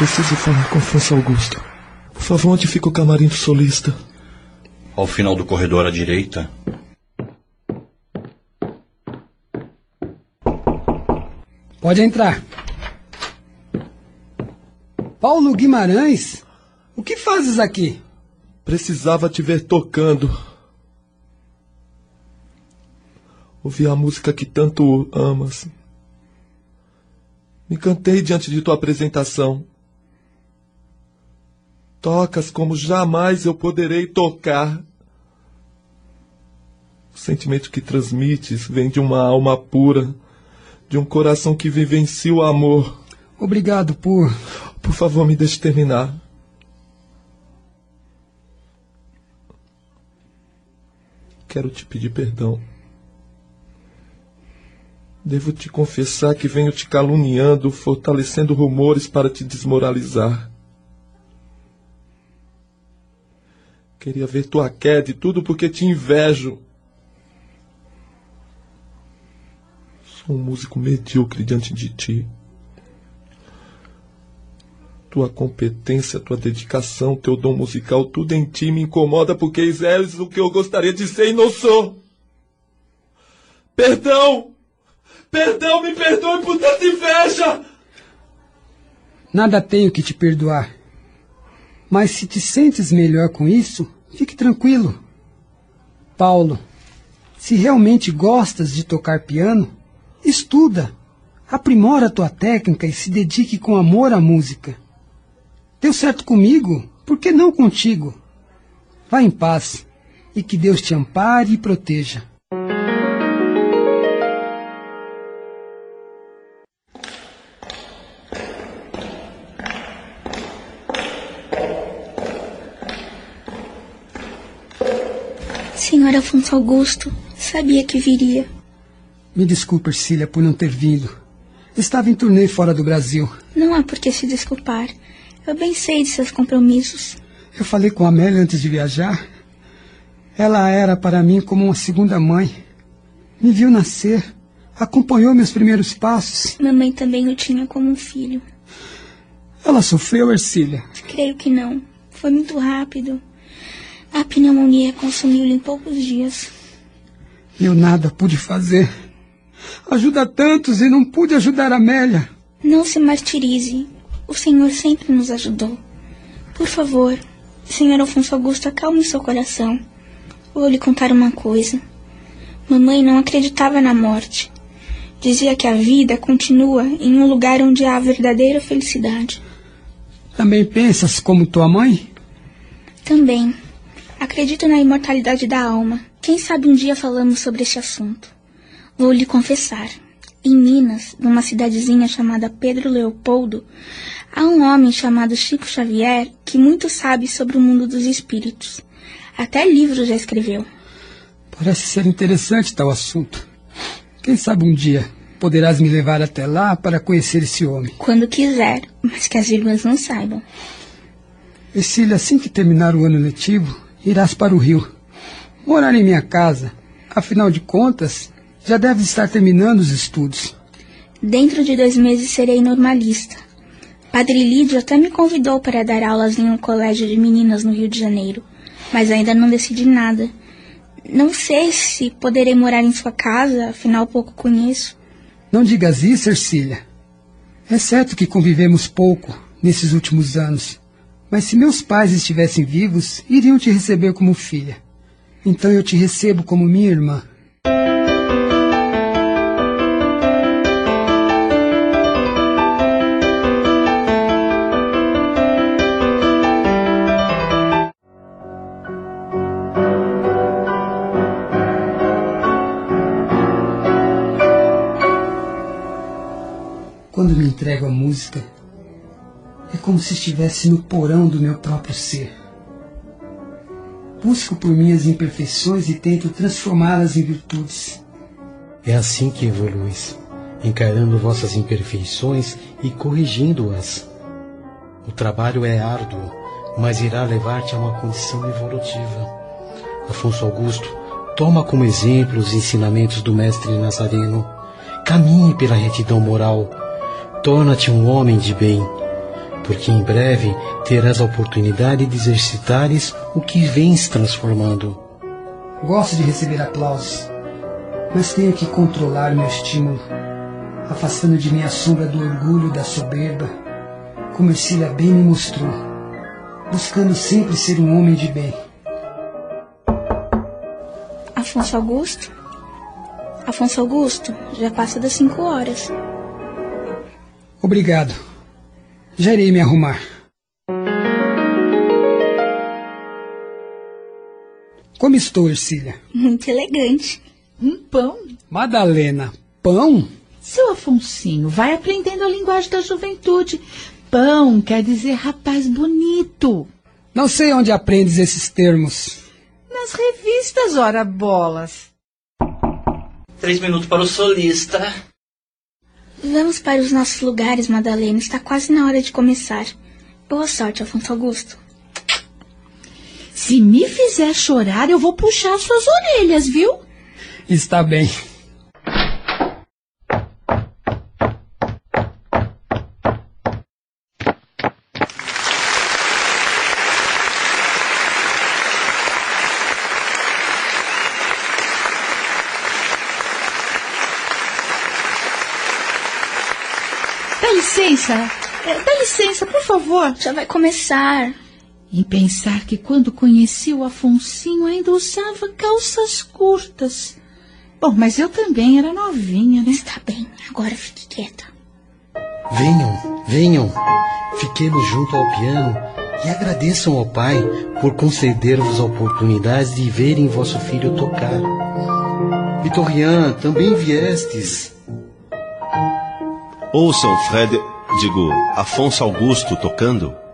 Preciso falar com Afonso Augusto. Por favor, onde fica o camarim do solista? Ao final do corredor à direita. Pode entrar. Paulo Guimarães, o que fazes aqui? Precisava te ver tocando. Ouvi a música que tanto amas. Me encantei diante de tua apresentação. Tocas como jamais eu poderei tocar. O sentimento que transmites vem de uma alma pura, de um coração que vivencia o amor. Obrigado por. Por favor, me deixe terminar. Quero te pedir perdão. Devo te confessar que venho te caluniando, fortalecendo rumores para te desmoralizar. Queria ver tua queda e tudo porque te invejo. Sou um músico medíocre diante de ti. Tua competência, tua dedicação, teu dom musical, tudo em ti me incomoda porque és o que eu gostaria de ser e não sou. Perdão! Perdão, me perdoe por tanta inveja! Nada tenho que te perdoar. Mas se te sentes melhor com isso, fique tranquilo. Paulo, se realmente gostas de tocar piano, estuda, aprimora tua técnica e se dedique com amor à música. Deu certo comigo, por que não contigo? Vá em paz e que Deus te ampare e proteja. Senhor Afonso Augusto, sabia que viria. Me desculpe, Ercília, por não ter vindo. Estava em turnê fora do Brasil. Não há por que se desculpar. Eu bem sei de seus compromissos. Eu falei com a Amélia antes de viajar. Ela era para mim como uma segunda mãe. Me viu nascer, acompanhou meus primeiros passos. Mamãe também o tinha como um filho. Ela sofreu, Ercília? Creio que não. Foi muito rápido. A pneumonia consumiu-lhe em poucos dias. Eu nada pude fazer. Ajuda tantos e não pude ajudar a Amélia. Não se martirize. O Senhor sempre nos ajudou. Por favor, Senhor Afonso Augusto, acalme seu coração. Vou lhe contar uma coisa. Mamãe não acreditava na morte. Dizia que a vida continua em um lugar onde há a verdadeira felicidade. Também pensas como tua mãe? Também. Acredito na imortalidade da alma. Quem sabe um dia falamos sobre este assunto. Vou lhe confessar. Em Minas, numa cidadezinha chamada Pedro Leopoldo, há um homem chamado Chico Xavier que muito sabe sobre o mundo dos espíritos. Até livros já escreveu. Parece ser interessante tal assunto. Quem sabe um dia poderás me levar até lá para conhecer esse homem. Quando quiser, mas que as irmãs não saibam. Ercília, assim que terminar o ano letivo, irás para o Rio. Morar em minha casa. Afinal de contas, já deves estar terminando os estudos. Dentro de dois meses serei normalista. Padre Lídio até me convidou para dar aulas em um colégio de meninas no Rio de Janeiro, mas ainda não decidi nada. Não sei se poderei morar em sua casa, afinal pouco conheço. Não digas isso, Ercília. É certo que convivemos pouco nesses últimos anos, mas se meus pais estivessem vivos, iriam te receber como filha. Então eu te recebo como minha irmã. Quando me entrego à música, é como se estivesse no porão do meu próprio ser. Busco por minhas imperfeições e tento transformá-las em virtudes. É assim que evoluis, encarando vossas imperfeições e corrigindo-as. O trabalho é árduo, mas irá levar-te a uma condição evolutiva. Afonso Augusto, toma como exemplo os ensinamentos do mestre Nazareno. Caminhe pela retidão moral. Torna-te um homem de bem, porque em breve terás a oportunidade de exercitares o que vens transformando. Gosto de receber aplausos, mas tenho que controlar meu estímulo, afastando de mim a sombra do orgulho e da soberba, como Ercília bem me mostrou, buscando sempre ser um homem de bem. Afonso Augusto? Afonso Augusto, já passa das cinco horas. Obrigado. Já irei me arrumar. Como estou, Ercília? Muito elegante. Um pão? Madalena, pão? Seu Afonsinho, vai aprendendo a linguagem da juventude. Pão quer dizer rapaz bonito. Não sei onde aprendes esses termos. Nas revistas, ora bolas. Três minutos para o solista. Vamos para os nossos lugares, Madalena. Está quase na hora de começar. Boa sorte, Afonso Augusto. Se me fizer chorar, eu vou puxar suas orelhas, viu? Está bem. Dá licença. É, dá licença, por favor. Já vai começar. Em pensar que quando conheci o Afonsinho ainda usava calças curtas. Bom, mas eu também era novinha, né? Está bem, agora fique quieta. Venham, venham, fiquemos junto ao piano e agradeçam ao Pai por conceder-vos a oportunidade de verem vosso filho tocar. Vitorian, também viestes. Ouçam Fred, digo, Afonso Augusto tocando.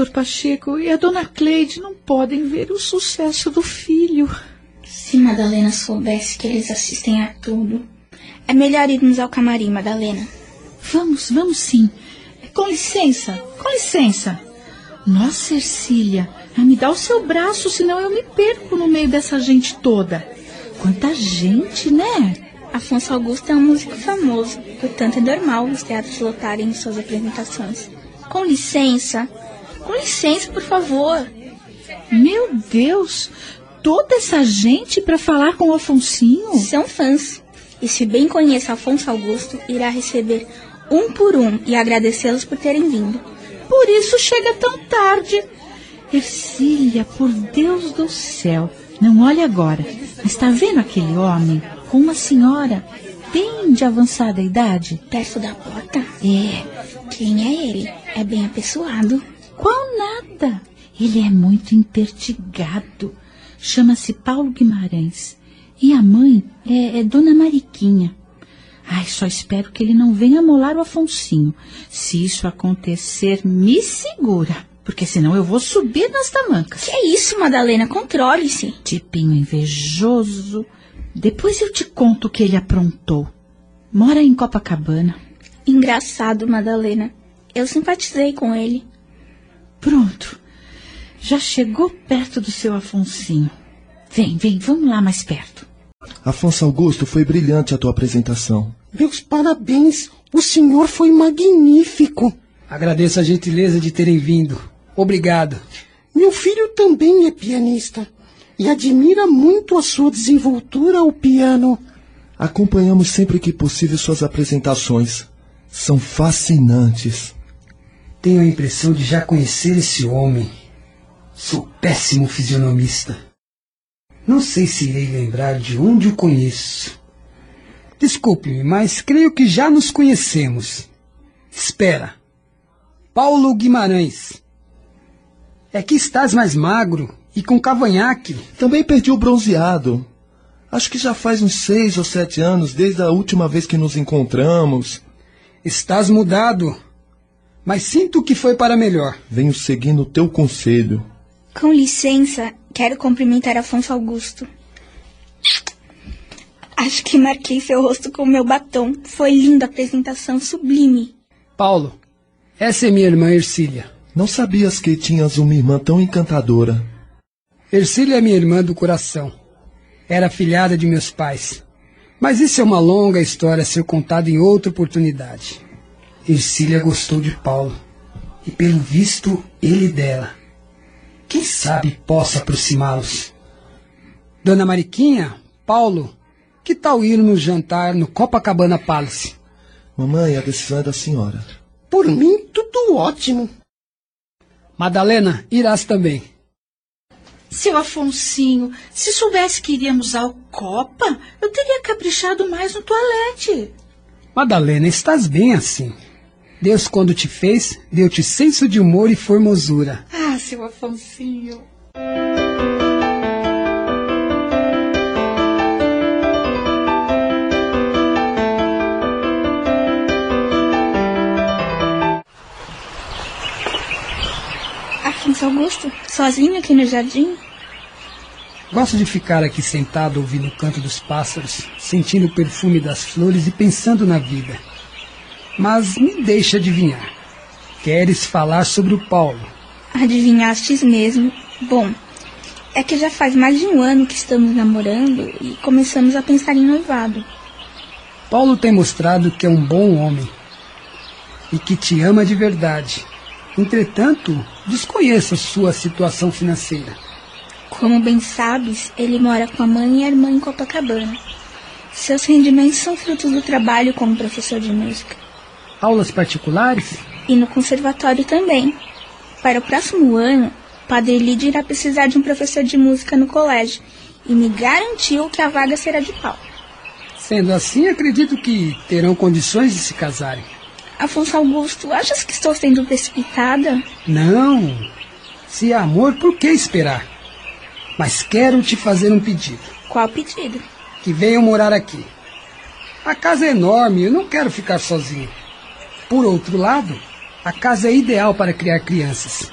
Dr. Pacheco e a Dona Cleide não podem ver o sucesso do filho. Se Madalena soubesse que eles assistem a tudo. É melhor irmos ao camarim, Madalena. Vamos, vamos sim. Com licença, com licença. Nossa, Ercília, me dá o seu braço, senão eu me perco no meio dessa gente toda. Quanta gente, né? Afonso Augusto é um músico famoso, portanto é normal os teatros lotarem suas apresentações. Com licença, com licença, por favor. Meu Deus, toda essa gente para falar com o Afonsinho? São fãs. E se bem conhece Afonso Augusto, irá receber um por um e agradecê-los por terem vindo. Por isso chega tão tarde. Ercília, por Deus do céu, não olhe agora, mas está vendo aquele homem com uma senhora bem de avançada idade? Perto da porta? É. Quem é ele? É bem apessoado. Qual nada? Ele é muito impertigado. Chama-se Paulo Guimarães. E a mãe é, é Dona Mariquinha. Ai, só espero que ele não venha molar o Afonsinho. Se isso acontecer, me segura, porque senão eu vou subir nas tamancas. Que é isso, Madalena? Controle-se. Tipinho invejoso. Depois eu te conto o que ele aprontou. Mora em Copacabana. Engraçado, Madalena. Eu simpatizei com ele. Pronto. Já chegou perto do seu Afonsinho. Vem, vem, vamos lá mais perto. Afonso Augusto, foi brilhante a tua apresentação. Meus parabéns. O senhor foi magnífico. Agradeço a gentileza de terem vindo. Obrigado. Meu filho também é pianista e admira muito a sua desenvoltura ao piano. Acompanhamos sempre que possível suas apresentações. São fascinantes. Tenho a impressão de já conhecer esse homem. Sou péssimo fisionomista. Não sei se irei lembrar de onde o conheço. Desculpe-me, mas creio que já nos conhecemos. Espera. Paulo Guimarães. É que estás mais magro e com cavanhaque. Também perdi o bronzeado. Acho que já faz uns seis ou sete anos desde a última vez que nos encontramos. Estás mudado, mas sinto que foi para melhor. Venho seguindo o teu conselho. Com licença, quero cumprimentar Afonso Augusto. Acho que marquei seu rosto com meu batom. Foi linda a apresentação, sublime. Paulo, essa é minha irmã Ercília. Não sabias que tinhas uma irmã tão encantadora. Ercília é minha irmã do coração. Era filhada de meus pais. Mas isso é uma longa história a ser contada em outra oportunidade. Ercília gostou de Paulo. E pelo visto, ele dela. Quem sabe possa aproximá-los. Dona Mariquinha, Paulo, que tal irmos jantar no Copacabana Palace? Mamãe, a decisão é da senhora. Por mim, tudo ótimo. Madalena, irás também. Seu Afonsinho, se soubesse que iríamos ao Copa, eu teria caprichado mais no toalete. Madalena, estás bem assim. Deus, quando te fez, deu-te senso de humor e formosura. Ah, seu Afonsinho. Afonso Augusto, sozinho aqui no jardim? Gosto de ficar aqui sentado ouvindo o canto dos pássaros, sentindo o perfume das flores e pensando na vida. Mas me deixa adivinhar. Queres falar sobre o Paulo? Adivinhastes mesmo. Bom, é que já faz mais de um ano que estamos namorando e começamos a pensar em noivado. Paulo tem mostrado que é um bom homem e que te ama de verdade. Entretanto, desconheço a sua situação financeira. Como bem sabes, ele mora com a mãe e a irmã em Copacabana. Seus rendimentos são frutos do trabalho como professor de música. Aulas particulares? E no conservatório também. Para o próximo ano, Padre Lídio irá precisar de um professor de música no colégio e me garantiu que a vaga será de Paulo. Sendo assim, acredito que terão condições de se casarem. Afonso Augusto, achas que estou sendo precipitada? Não. Se há amor, por que esperar? Mas quero te fazer um pedido. Qual pedido? Que venham morar aqui. A casa é enorme, eu não quero ficar sozinho. Por outro lado, a casa é ideal para criar crianças.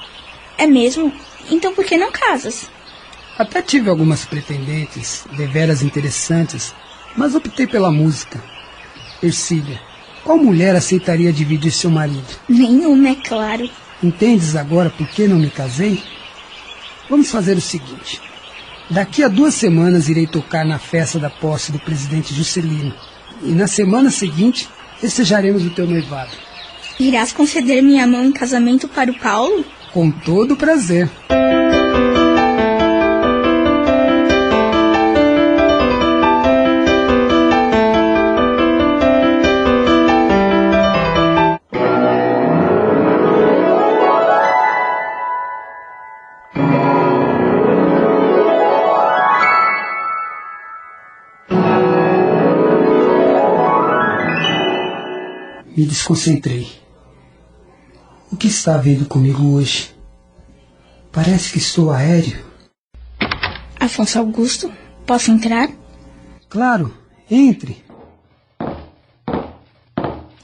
É mesmo? Então por que não casas? Até tive algumas pretendentes, deveras interessantes, mas optei pela música. Ercília, qual mulher aceitaria dividir seu marido? Nenhuma, é claro. Entendes agora por que não me casei? Vamos fazer o seguinte. Daqui a duas semanas irei tocar na festa da posse do presidente Juscelino. E na semana seguinte festejaremos o teu noivado. Irás conceder minha mão em casamento para o Paulo? Com todo prazer. Me desconcentrei. O que está havendo comigo hoje? Parece que estou aéreo. Afonso Augusto, posso entrar? Claro, entre.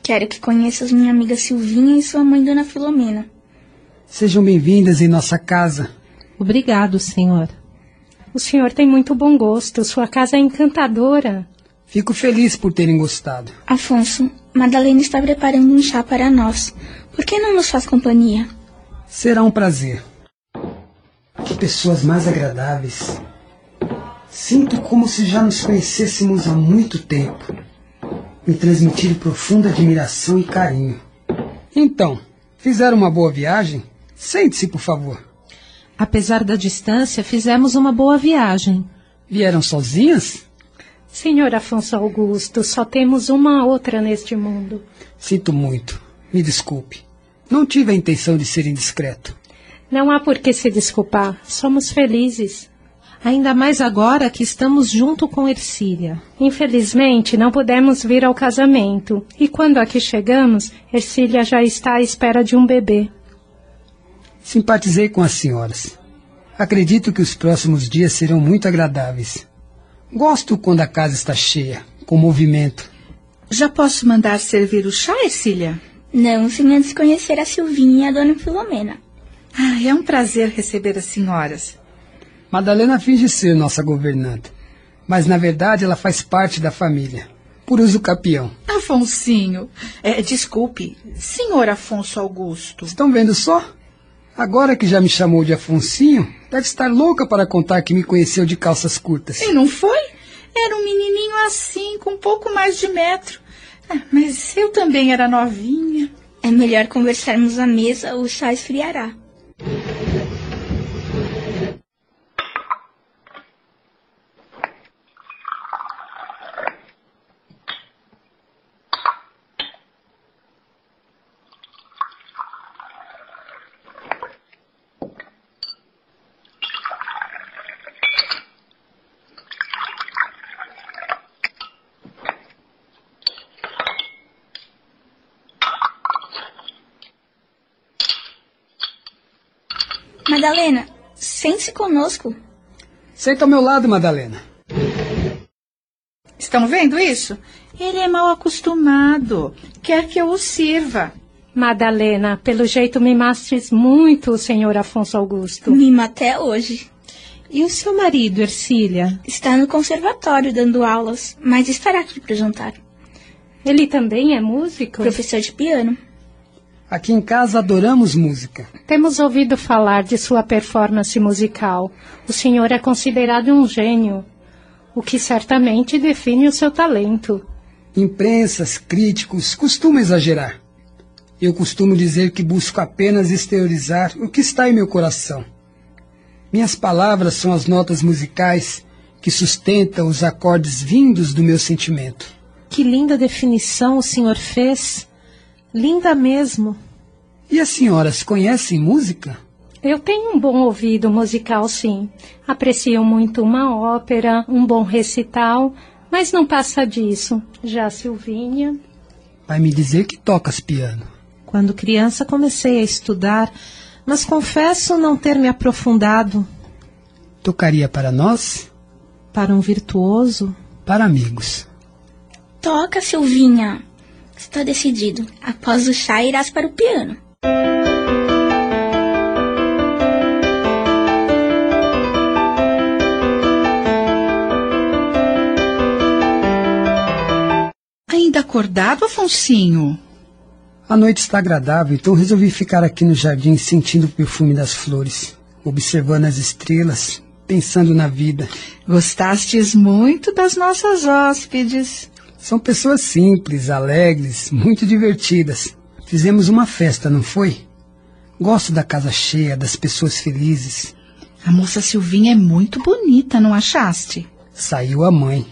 Quero que conheças minha amiga Silvinha e sua mãe, Dona Filomena. Sejam bem-vindas em nossa casa. Obrigado, senhor. O senhor tem muito bom gosto. Sua casa é encantadora. Fico feliz por terem gostado. Afonso, Madalena está preparando um chá para nós. Por que não nos faz companhia? Será um prazer. Que pessoas mais agradáveis. Sinto como se já nos conhecêssemos há muito tempo. Me transmitiram profunda admiração e carinho. Então, fizeram uma boa viagem? Sente-se, por favor. Apesar da distância, fizemos uma boa viagem. Vieram sozinhas? Senhor Afonso Augusto, só temos uma outra neste mundo. Sinto muito. Me desculpe. Não tive a intenção de ser indiscreto. Não há por que se desculpar. Somos felizes. Ainda mais agora que estamos junto com Ercília. Infelizmente, não pudemos vir ao casamento. E quando aqui chegamos, Ercília já está à espera de um bebê. Simpatizei com as senhoras. Acredito que os próximos dias serão muito agradáveis. Gosto quando a casa está cheia, com movimento. Já posso mandar servir o chá, Ercília? Não, sem antes conhecer a Silvinha e a Dona Filomena. Ah, é um prazer receber as senhoras. Madalena finge ser nossa governanta, mas na verdade ela faz parte da família, por uso capião. Afonsinho, é, desculpe, senhor Afonso Augusto. Estão vendo só? Agora que já me chamou de Afonsinho, deve estar louca para contar que me conheceu de calças curtas. E não foi? Era um menininho assim, com um pouco mais de metro. Ah, mas eu também era novinha. É melhor conversarmos à mesa, o chá esfriará. Madalena, sente-se conosco. Senta ao meu lado, Madalena. Estão vendo isso? Ele é mal acostumado. Quer que eu o sirva. Madalena, pelo jeito mimastes muito o senhor Afonso Augusto. Mima até hoje. E o seu marido, Ercília? Está no conservatório dando aulas, mas estará aqui para o jantar. Ele também é músico? Professor de piano. Aqui em casa adoramos música. Temos ouvido falar de sua performance musical. O senhor é considerado um gênio, o que certamente define o seu talento. Imprensas, críticos costumam exagerar. Eu costumo dizer que busco apenas exteriorizar o que está em meu coração. Minhas palavras são as notas musicais que sustentam os acordes vindos do meu sentimento. Que linda definição o senhor fez! Linda mesmo. E as senhoras conhecem música? Eu tenho um bom ouvido musical, sim. Aprecio muito uma ópera, um bom recital, mas não passa disso. Já Silvinha. Vai me dizer que tocas piano. Quando criança comecei a estudar, mas confesso não ter me aprofundado. Tocaria para nós? Para um virtuoso? Para amigos. Toca, Silvinha. Está decidido. Após o chá, irás para o piano. Ainda acordado, Afonsinho? A noite está agradável, então resolvi ficar aqui no jardim sentindo o perfume das flores, observando as estrelas, pensando na vida. Gostastes muito das nossas hóspedes. São pessoas simples, alegres, muito divertidas. Fizemos uma festa, não foi? Gosto da casa cheia, das pessoas felizes. A moça Silvinha é muito bonita, não achaste? Saiu a mãe.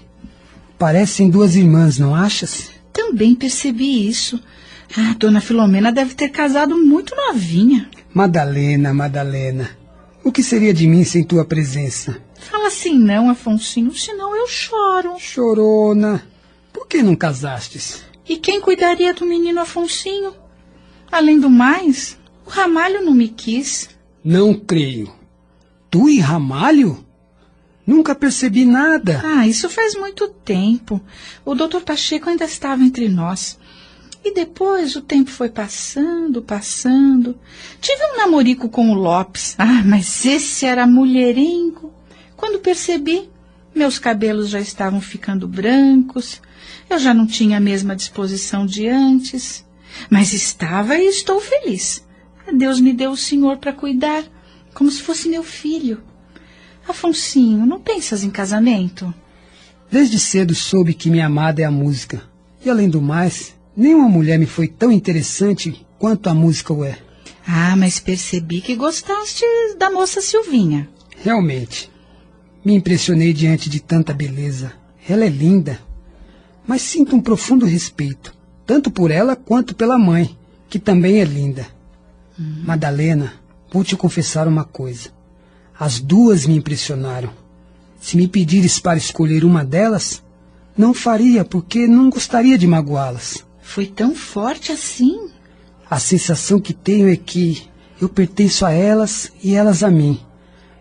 Parecem duas irmãs, não achas? Também percebi isso. Ah, dona Filomena deve ter casado muito novinha. Madalena, Madalena. O que seria de mim sem tua presença? Fala assim não, Afonsinho, senão eu choro. Chorona. Por que não casastes? E quem cuidaria do menino Afonsinho? Além do mais, o Ramalho não me quis. Não creio. Tu e Ramalho? Nunca percebi nada. Ah, isso faz muito tempo. O doutor Pacheco ainda estava entre nós. E depois o tempo foi passando, passando. Tive um namorico com o Lopes. Ah, mas esse era mulherengo. Quando percebi, meus cabelos já estavam ficando brancos. Eu já não tinha a mesma disposição de antes. Mas estava e estou feliz. Deus me deu o senhor para cuidar, como se fosse meu filho. Afonsinho, não pensas em casamento? Desde cedo soube que minha amada é a música. E além do mais, nenhuma mulher me foi tão interessante quanto a música o é. Ah, mas percebi que gostaste da moça Silvinha. Realmente. Me impressionei diante de tanta beleza. Ela é linda. Mas sinto um profundo respeito, tanto por ela quanto pela mãe, que também é linda. Hum. Madalena, vou te confessar uma coisa. As duas me impressionaram. Se me pedires para escolher uma delas, não faria, porque não gostaria de magoá-las. Foi tão forte assim? A sensação que tenho é que eu pertenço a elas e elas a mim.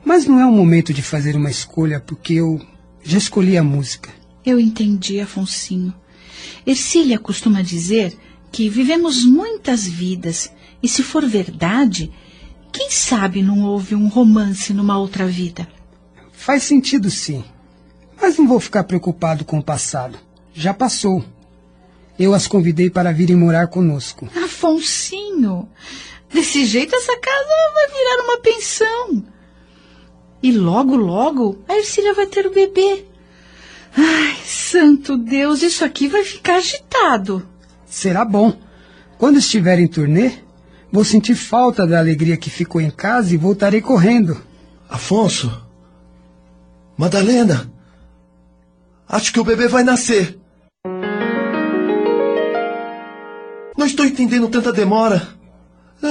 Mas não é o momento de fazer uma escolha, porque eu já escolhi a música. Eu entendi, Afonsinho. Ercília costuma dizer que vivemos muitas vidas, e se for verdade, quem sabe não houve um romance numa outra vida? Faz sentido, sim. Mas não vou ficar preocupado com o passado. Já passou. Eu as convidei para virem morar conosco. Afonsinho, desse jeito essa casa vai virar uma pensão. E logo, logo, a Ercília vai ter o bebê. Ai, santo Deus, isso aqui vai ficar agitado. Será bom. Quando estiver em turnê, vou sentir falta da alegria que ficou em casa e voltarei correndo. Afonso? Madalena? Acho que o bebê vai nascer. Não estou entendendo tanta demora.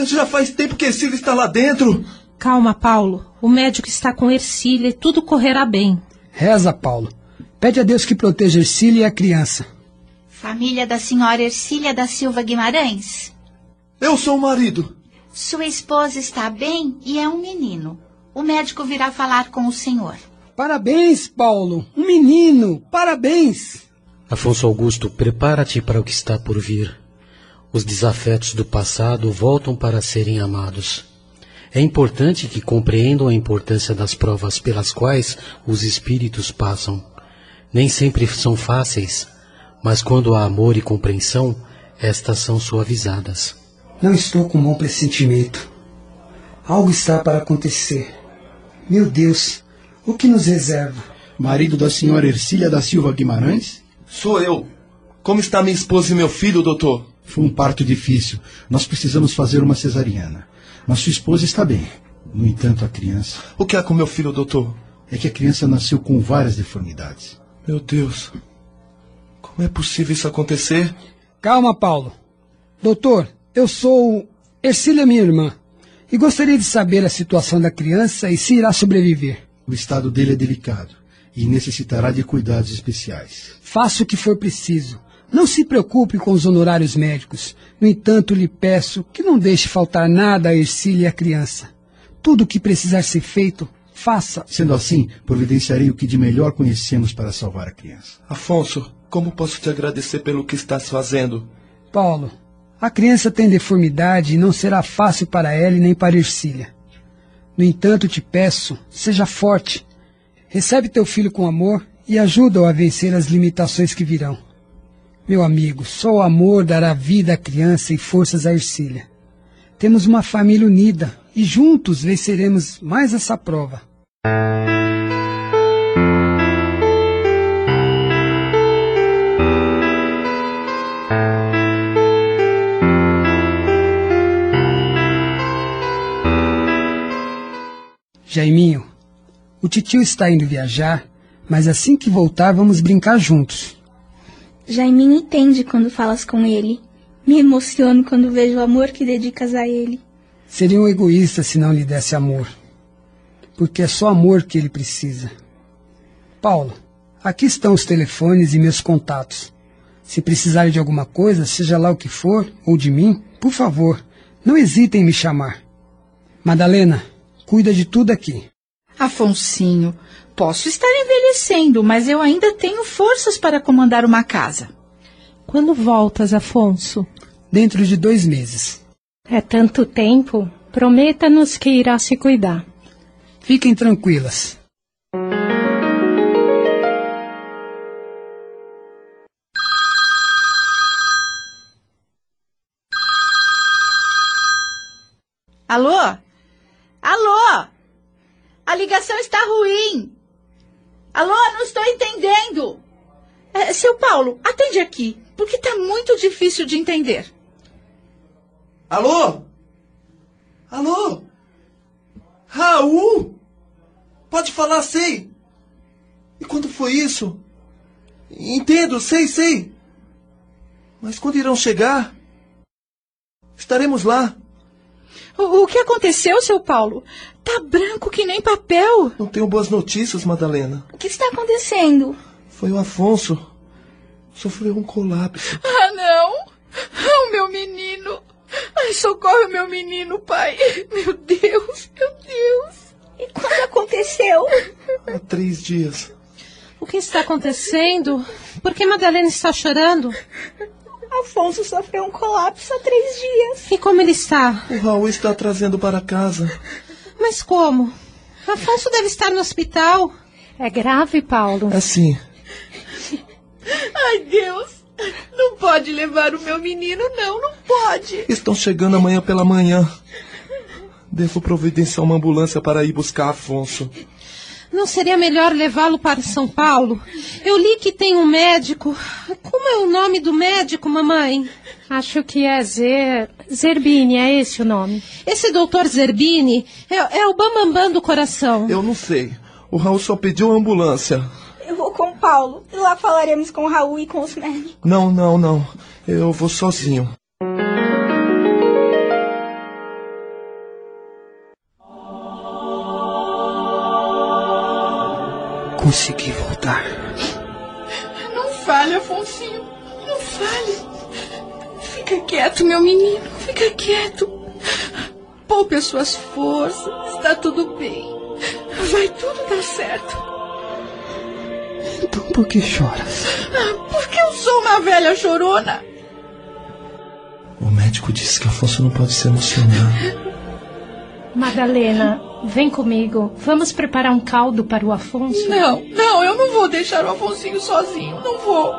Já faz tempo que Ercília está lá dentro. Calma, Paulo. O médico está com Ercília e tudo correrá bem. Reza, Paulo. Pede a Deus que proteja Ercília e a criança. Família da senhora Ercília da Silva Guimarães? Eu sou o marido. Sua esposa está bem e é um menino. O médico virá falar com o senhor. Parabéns, Paulo. Um menino. Parabéns. Afonso Augusto, prepara-te para o que está por vir. Os desafetos do passado voltam para serem amados. É importante que compreendam a importância das provas pelas quais os espíritos passam. Nem sempre são fáceis, mas quando há amor e compreensão, estas são suavizadas. Não estou com bom pressentimento. Algo está para acontecer. Meu Deus, o que nos reserva? Marido da senhora Ercília da Silva Guimarães? Sou eu. Como está minha esposa e meu filho, doutor? Foi um parto difícil. Nós precisamos fazer uma cesariana. Mas sua esposa está bem. No entanto, a criança. O que há com meu filho, doutor? É que a criança nasceu com várias deformidades. Meu Deus. Como é possível isso acontecer? Calma, Paulo. Doutor, eu sou Ercília, minha irmã, e gostaria de saber a situação da criança e se irá sobreviver. O estado dele é delicado e necessitará de cuidados especiais. Faça o que for preciso. Não se preocupe com os honorários médicos. No entanto, lhe peço que não deixe faltar nada a Ercília e a criança. Tudo o que precisar ser feito, faça. Sendo assim, providenciarei o que de melhor conhecemos para salvar a criança. Afonso, Como posso te agradecer pelo que estás fazendo? Paulo, a criança tem deformidade e não será fácil para ela e nem para Ercília. No entanto, te peço, seja forte. Recebe teu filho com amor e ajuda-o a vencer as limitações que virão. Meu amigo, só o amor dará vida à criança e forças a Ercília. Temos uma família unida e juntos venceremos mais essa prova. Jaiminho, o titio está indo viajar, mas assim que voltar vamos brincar juntos. Jaiminho entende quando falas com ele. Me emociono quando vejo o amor que dedicas a ele. Seria um egoísta se não lhe desse amor. Porque é só amor que ele precisa. Paulo, aqui estão os telefones e meus contatos. Se precisarem de alguma coisa, seja lá o que for, ou de mim, por favor, não hesitem em me chamar. Madalena, cuida de tudo aqui. Afonsinho, posso estar envelhecendo, mas eu ainda tenho forças para comandar uma casa. Quando voltas, Afonso? Dentro de dois meses. É tanto tempo. Prometa-nos que irá se cuidar. Fiquem tranquilas. Alô? Alô? A ligação está ruim. Alô, não estou entendendo. É, seu Paulo, atende aqui, porque está muito difícil de entender. Alô? Alô? Raul? Pode falar, sei. E quando foi isso? Entendo, sei, sei. Mas quando irão chegar? Estaremos lá. O, o que aconteceu, seu Paulo? Tá branco que nem papel. Não tenho boas notícias, Madalena. O que está acontecendo? Foi o Afonso. Sofreu um colapso. Ah, não! Ah, o meu menino! Ai, socorre o meu menino, pai! Meu Deus, meu Deus! E quando aconteceu? Há três dias. O que está acontecendo? Por que Madalena está chorando? Afonso sofreu um colapso há três dias. E como ele está? O Raul está trazendo para casa. Mas como? Afonso deve estar no hospital. É grave, Paulo. É sim. Ai, Deus! Não pode levar o meu menino, não, não pode. Estão chegando amanhã pela manhã. Devo providenciar uma ambulância para ir buscar Afonso. Não seria melhor levá-lo para São Paulo? Eu li que tem um médico. Como é o nome do médico, mamãe? Acho que é Zer... Zerbini, é esse o nome. Esse doutor Zerbini é, é o bambambam bam, bam do coração. Eu não sei. O Raul só pediu a ambulância. Eu vou com o Paulo. E lá falaremos com o Raul e com os médicos. Não, não, não. Eu vou sozinho. Consegui voltar. Não fale, Afonsinho. Não fale. Fica quieto, meu menino. Fica quieto. Poupe as suas forças. Está tudo bem. Vai tudo dar certo. Então por que choras? Porque eu sou uma velha chorona. O médico disse que Afonso não pode se emocionar. Madalena, vem comigo. Vamos preparar um caldo para o Afonso? Não, não, eu não vou deixar o Afonsinho sozinho. Não vou.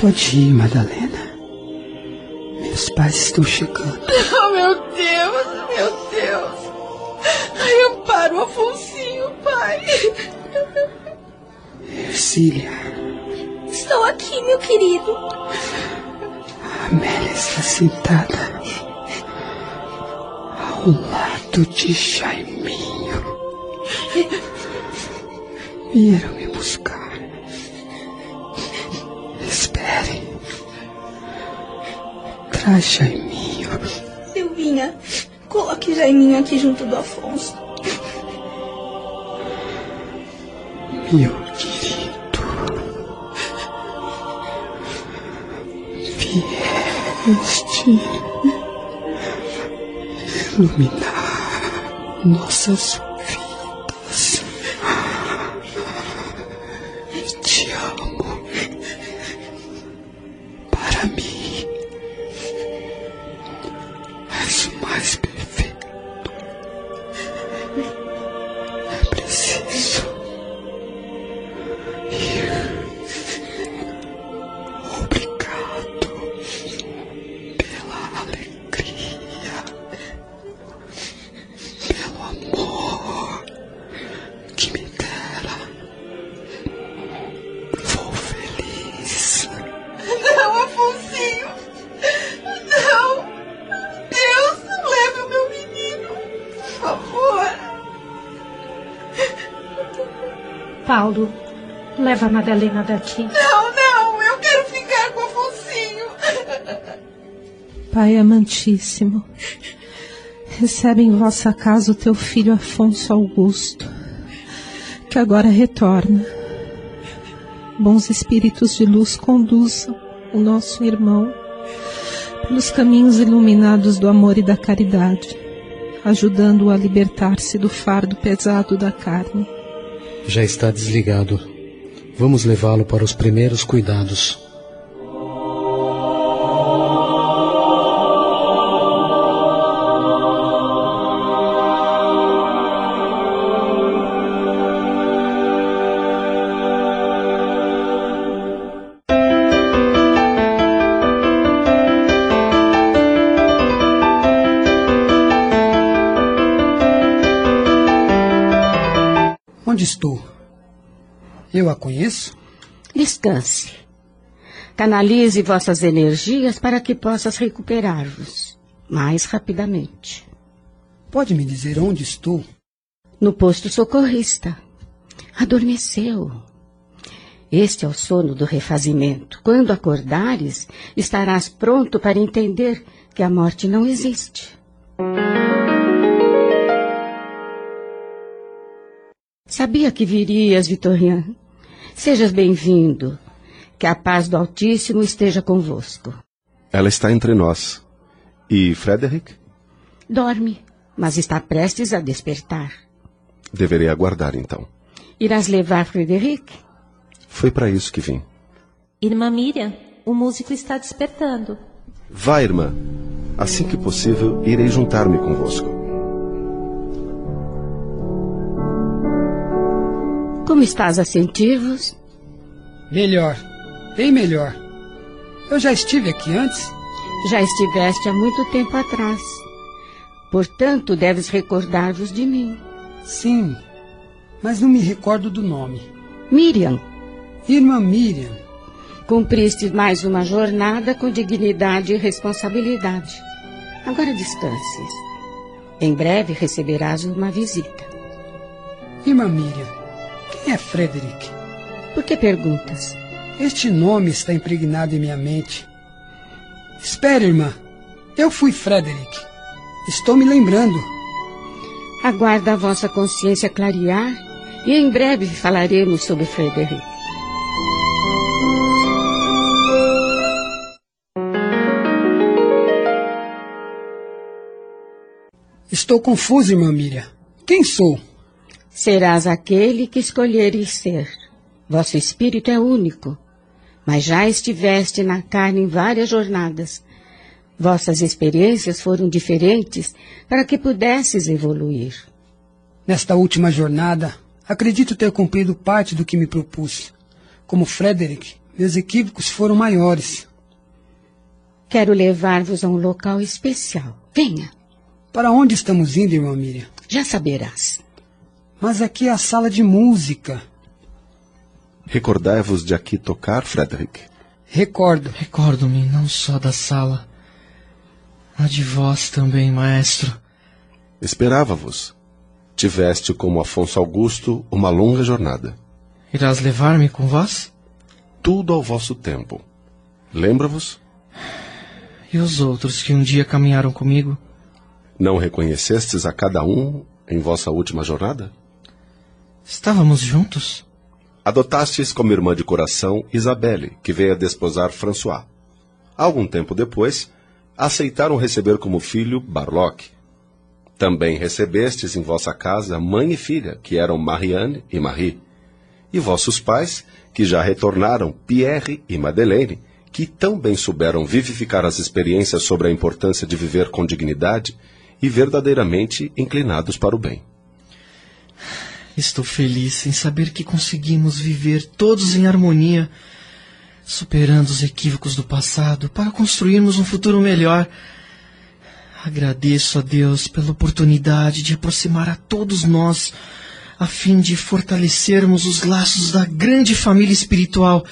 Pode ir, Madalena. Meus pais estão chegando. Oh, meu Deus, meu Deus. Ai, ampara o Afonsinho, pai. Ercília. Estou aqui, meu querido. A Amélia está sentada ao lado de Jaiminho. Vieram me buscar. Espere. Traz Jaiminho. Silvinha, coloque Jaiminho aqui junto do Afonso. Meu querido. Vieste iluminar nossas a Madalena daqui. Não, não! Eu quero ficar com o Afonsinho! Pai amantíssimo, recebe em vossa casa o teu filho Afonso Augusto, que agora retorna. Bons espíritos de luz conduzam o nosso irmão pelos caminhos iluminados do amor e da caridade, ajudando-o a libertar-se do fardo pesado da carne. Já está desligado. Vamos levá-lo para os primeiros cuidados. Eu a conheço? Descanse. Canalize vossas energias para que possas recuperar-vos mais rapidamente. Pode me dizer onde estou? No posto socorrista. Adormeceu. Este é o sono do refazimento. Quando acordares, estarás pronto para entender que a morte não existe. Sabia que virias, Vitorian. Sejas bem-vindo. Que a paz do Altíssimo esteja convosco. Ela está entre nós. E Frederick? Dorme, mas está prestes a despertar. Deverei aguardar então. Irás levar Frederic? Foi para isso que vim. Irmã Miriam, o músico está despertando. Vá, irmã. Assim que possível, irei juntar-me convosco. Como estás a sentir-vos? Melhor, bem melhor. Eu já estive aqui antes? Já estiveste há muito tempo atrás. Portanto, deves recordar-vos de mim. Sim, mas não me recordo do nome. Miriam. Irmã Miriam. Cumpriste mais uma jornada com dignidade e responsabilidade. Agora descanses. Em breve receberás uma visita. Irmã Miriam, quem é Frederick? Por que perguntas? Este nome está impregnado em minha mente. Espere, irmã. Eu fui Frederick. Estou me lembrando. Aguarda a vossa consciência clarear e em breve falaremos sobre Frederick. Estou confuso, irmã Miriam. Quem sou? Serás aquele que escolheres ser. Vosso espírito é único, mas já estiveste na carne em várias jornadas. Vossas experiências foram diferentes para que pudesses evoluir. Nesta última jornada, acredito ter cumprido parte do que me propus. Como Frederick, meus equívocos foram maiores. Quero levar-vos a um local especial. Venha. Para onde estamos indo, irmã Miriam? Já saberás. Mas aqui é a sala de música. Recordai-vos de aqui tocar, Frederick? Recordo. Recordo-me não só da sala, a de vós também, maestro. Esperava-vos. Tiveste como Afonso Augusto uma longa jornada. Irás levar-me com vós? Tudo ao vosso tempo. Lembra-vos? E os outros que um dia caminharam comigo? Não reconhecestes a cada um em vossa última jornada? Estávamos juntos? Adotastes como irmã de coração Isabelle, que veio a desposar François. Algum tempo depois, aceitaram receber como filho Barloc. Também recebestes em vossa casa mãe e filha, que eram Marianne e Marie. E vossos pais, que já retornaram Pierre e Madeleine, que tão bem souberam vivificar as experiências sobre a importância de viver com dignidade e verdadeiramente inclinados para o bem. Estou feliz em saber que conseguimos viver todos em harmonia, superando os equívocos do passado para construirmos um futuro melhor. Agradeço a Deus pela oportunidade de aproximar a todos nós, a fim de fortalecermos os laços da grande família espiritual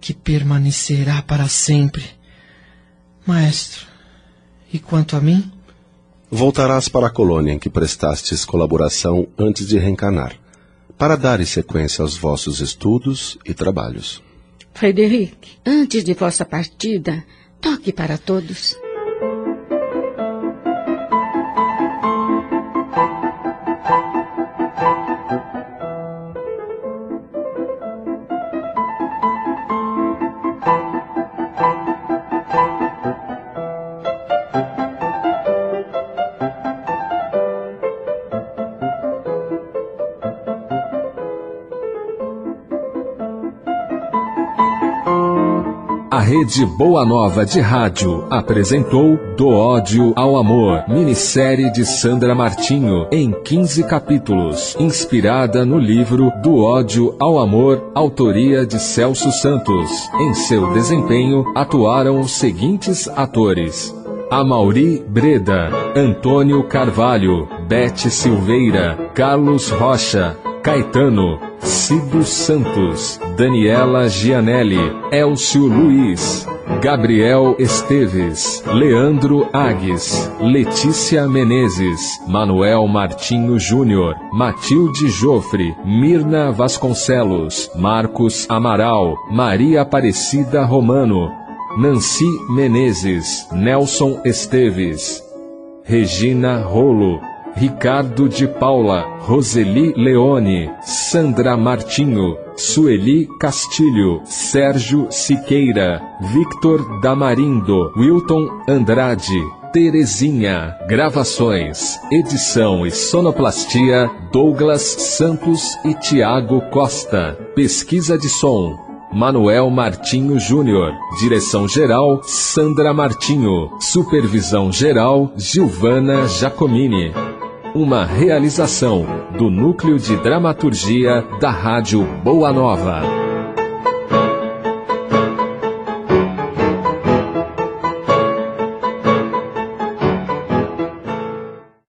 que permanecerá para sempre. Maestro, e quanto a mim? Voltarás para a colônia em que prestastes colaboração antes de reencarnar, para dar sequência aos vossos estudos e trabalhos. Frederic, antes de vossa partida, toque para todos. Rede Boa Nova de Rádio apresentou Do Ódio ao Amor, minissérie de Sandra Martinho, em 15 capítulos, inspirada no livro Do Ódio ao Amor, autoria de Celso Santos. Em seu desempenho atuaram os seguintes atores. Amauri Breda, Antônio Carvalho, Bete Silveira, Carlos Rocha, Caetano, Cido Santos, Daniela Gianelli, Elcio Luiz, Gabriel Esteves, Leandro Agues, Letícia Menezes, Manuel Martinho Júnior, Matilde Jofre, Mirna Vasconcelos, Marcos Amaral, Maria Aparecida Romano, Nancy Menezes, Nelson Esteves, Regina Rolo, Ricardo de Paula, Roseli Leone, Sandra Martinho, Sueli Castilho, Sérgio Siqueira, Victor Damarindo, Wilton Andrade, Terezinha, gravações, edição e sonoplastia, Douglas Santos e Tiago Costa, pesquisa de som, Manuel Martinho Júnior. Direção geral, Sandra Martinho. Supervisão geral, Gilvana Giacomini. Uma realização do Núcleo de Dramaturgia da Rádio Boa Nova.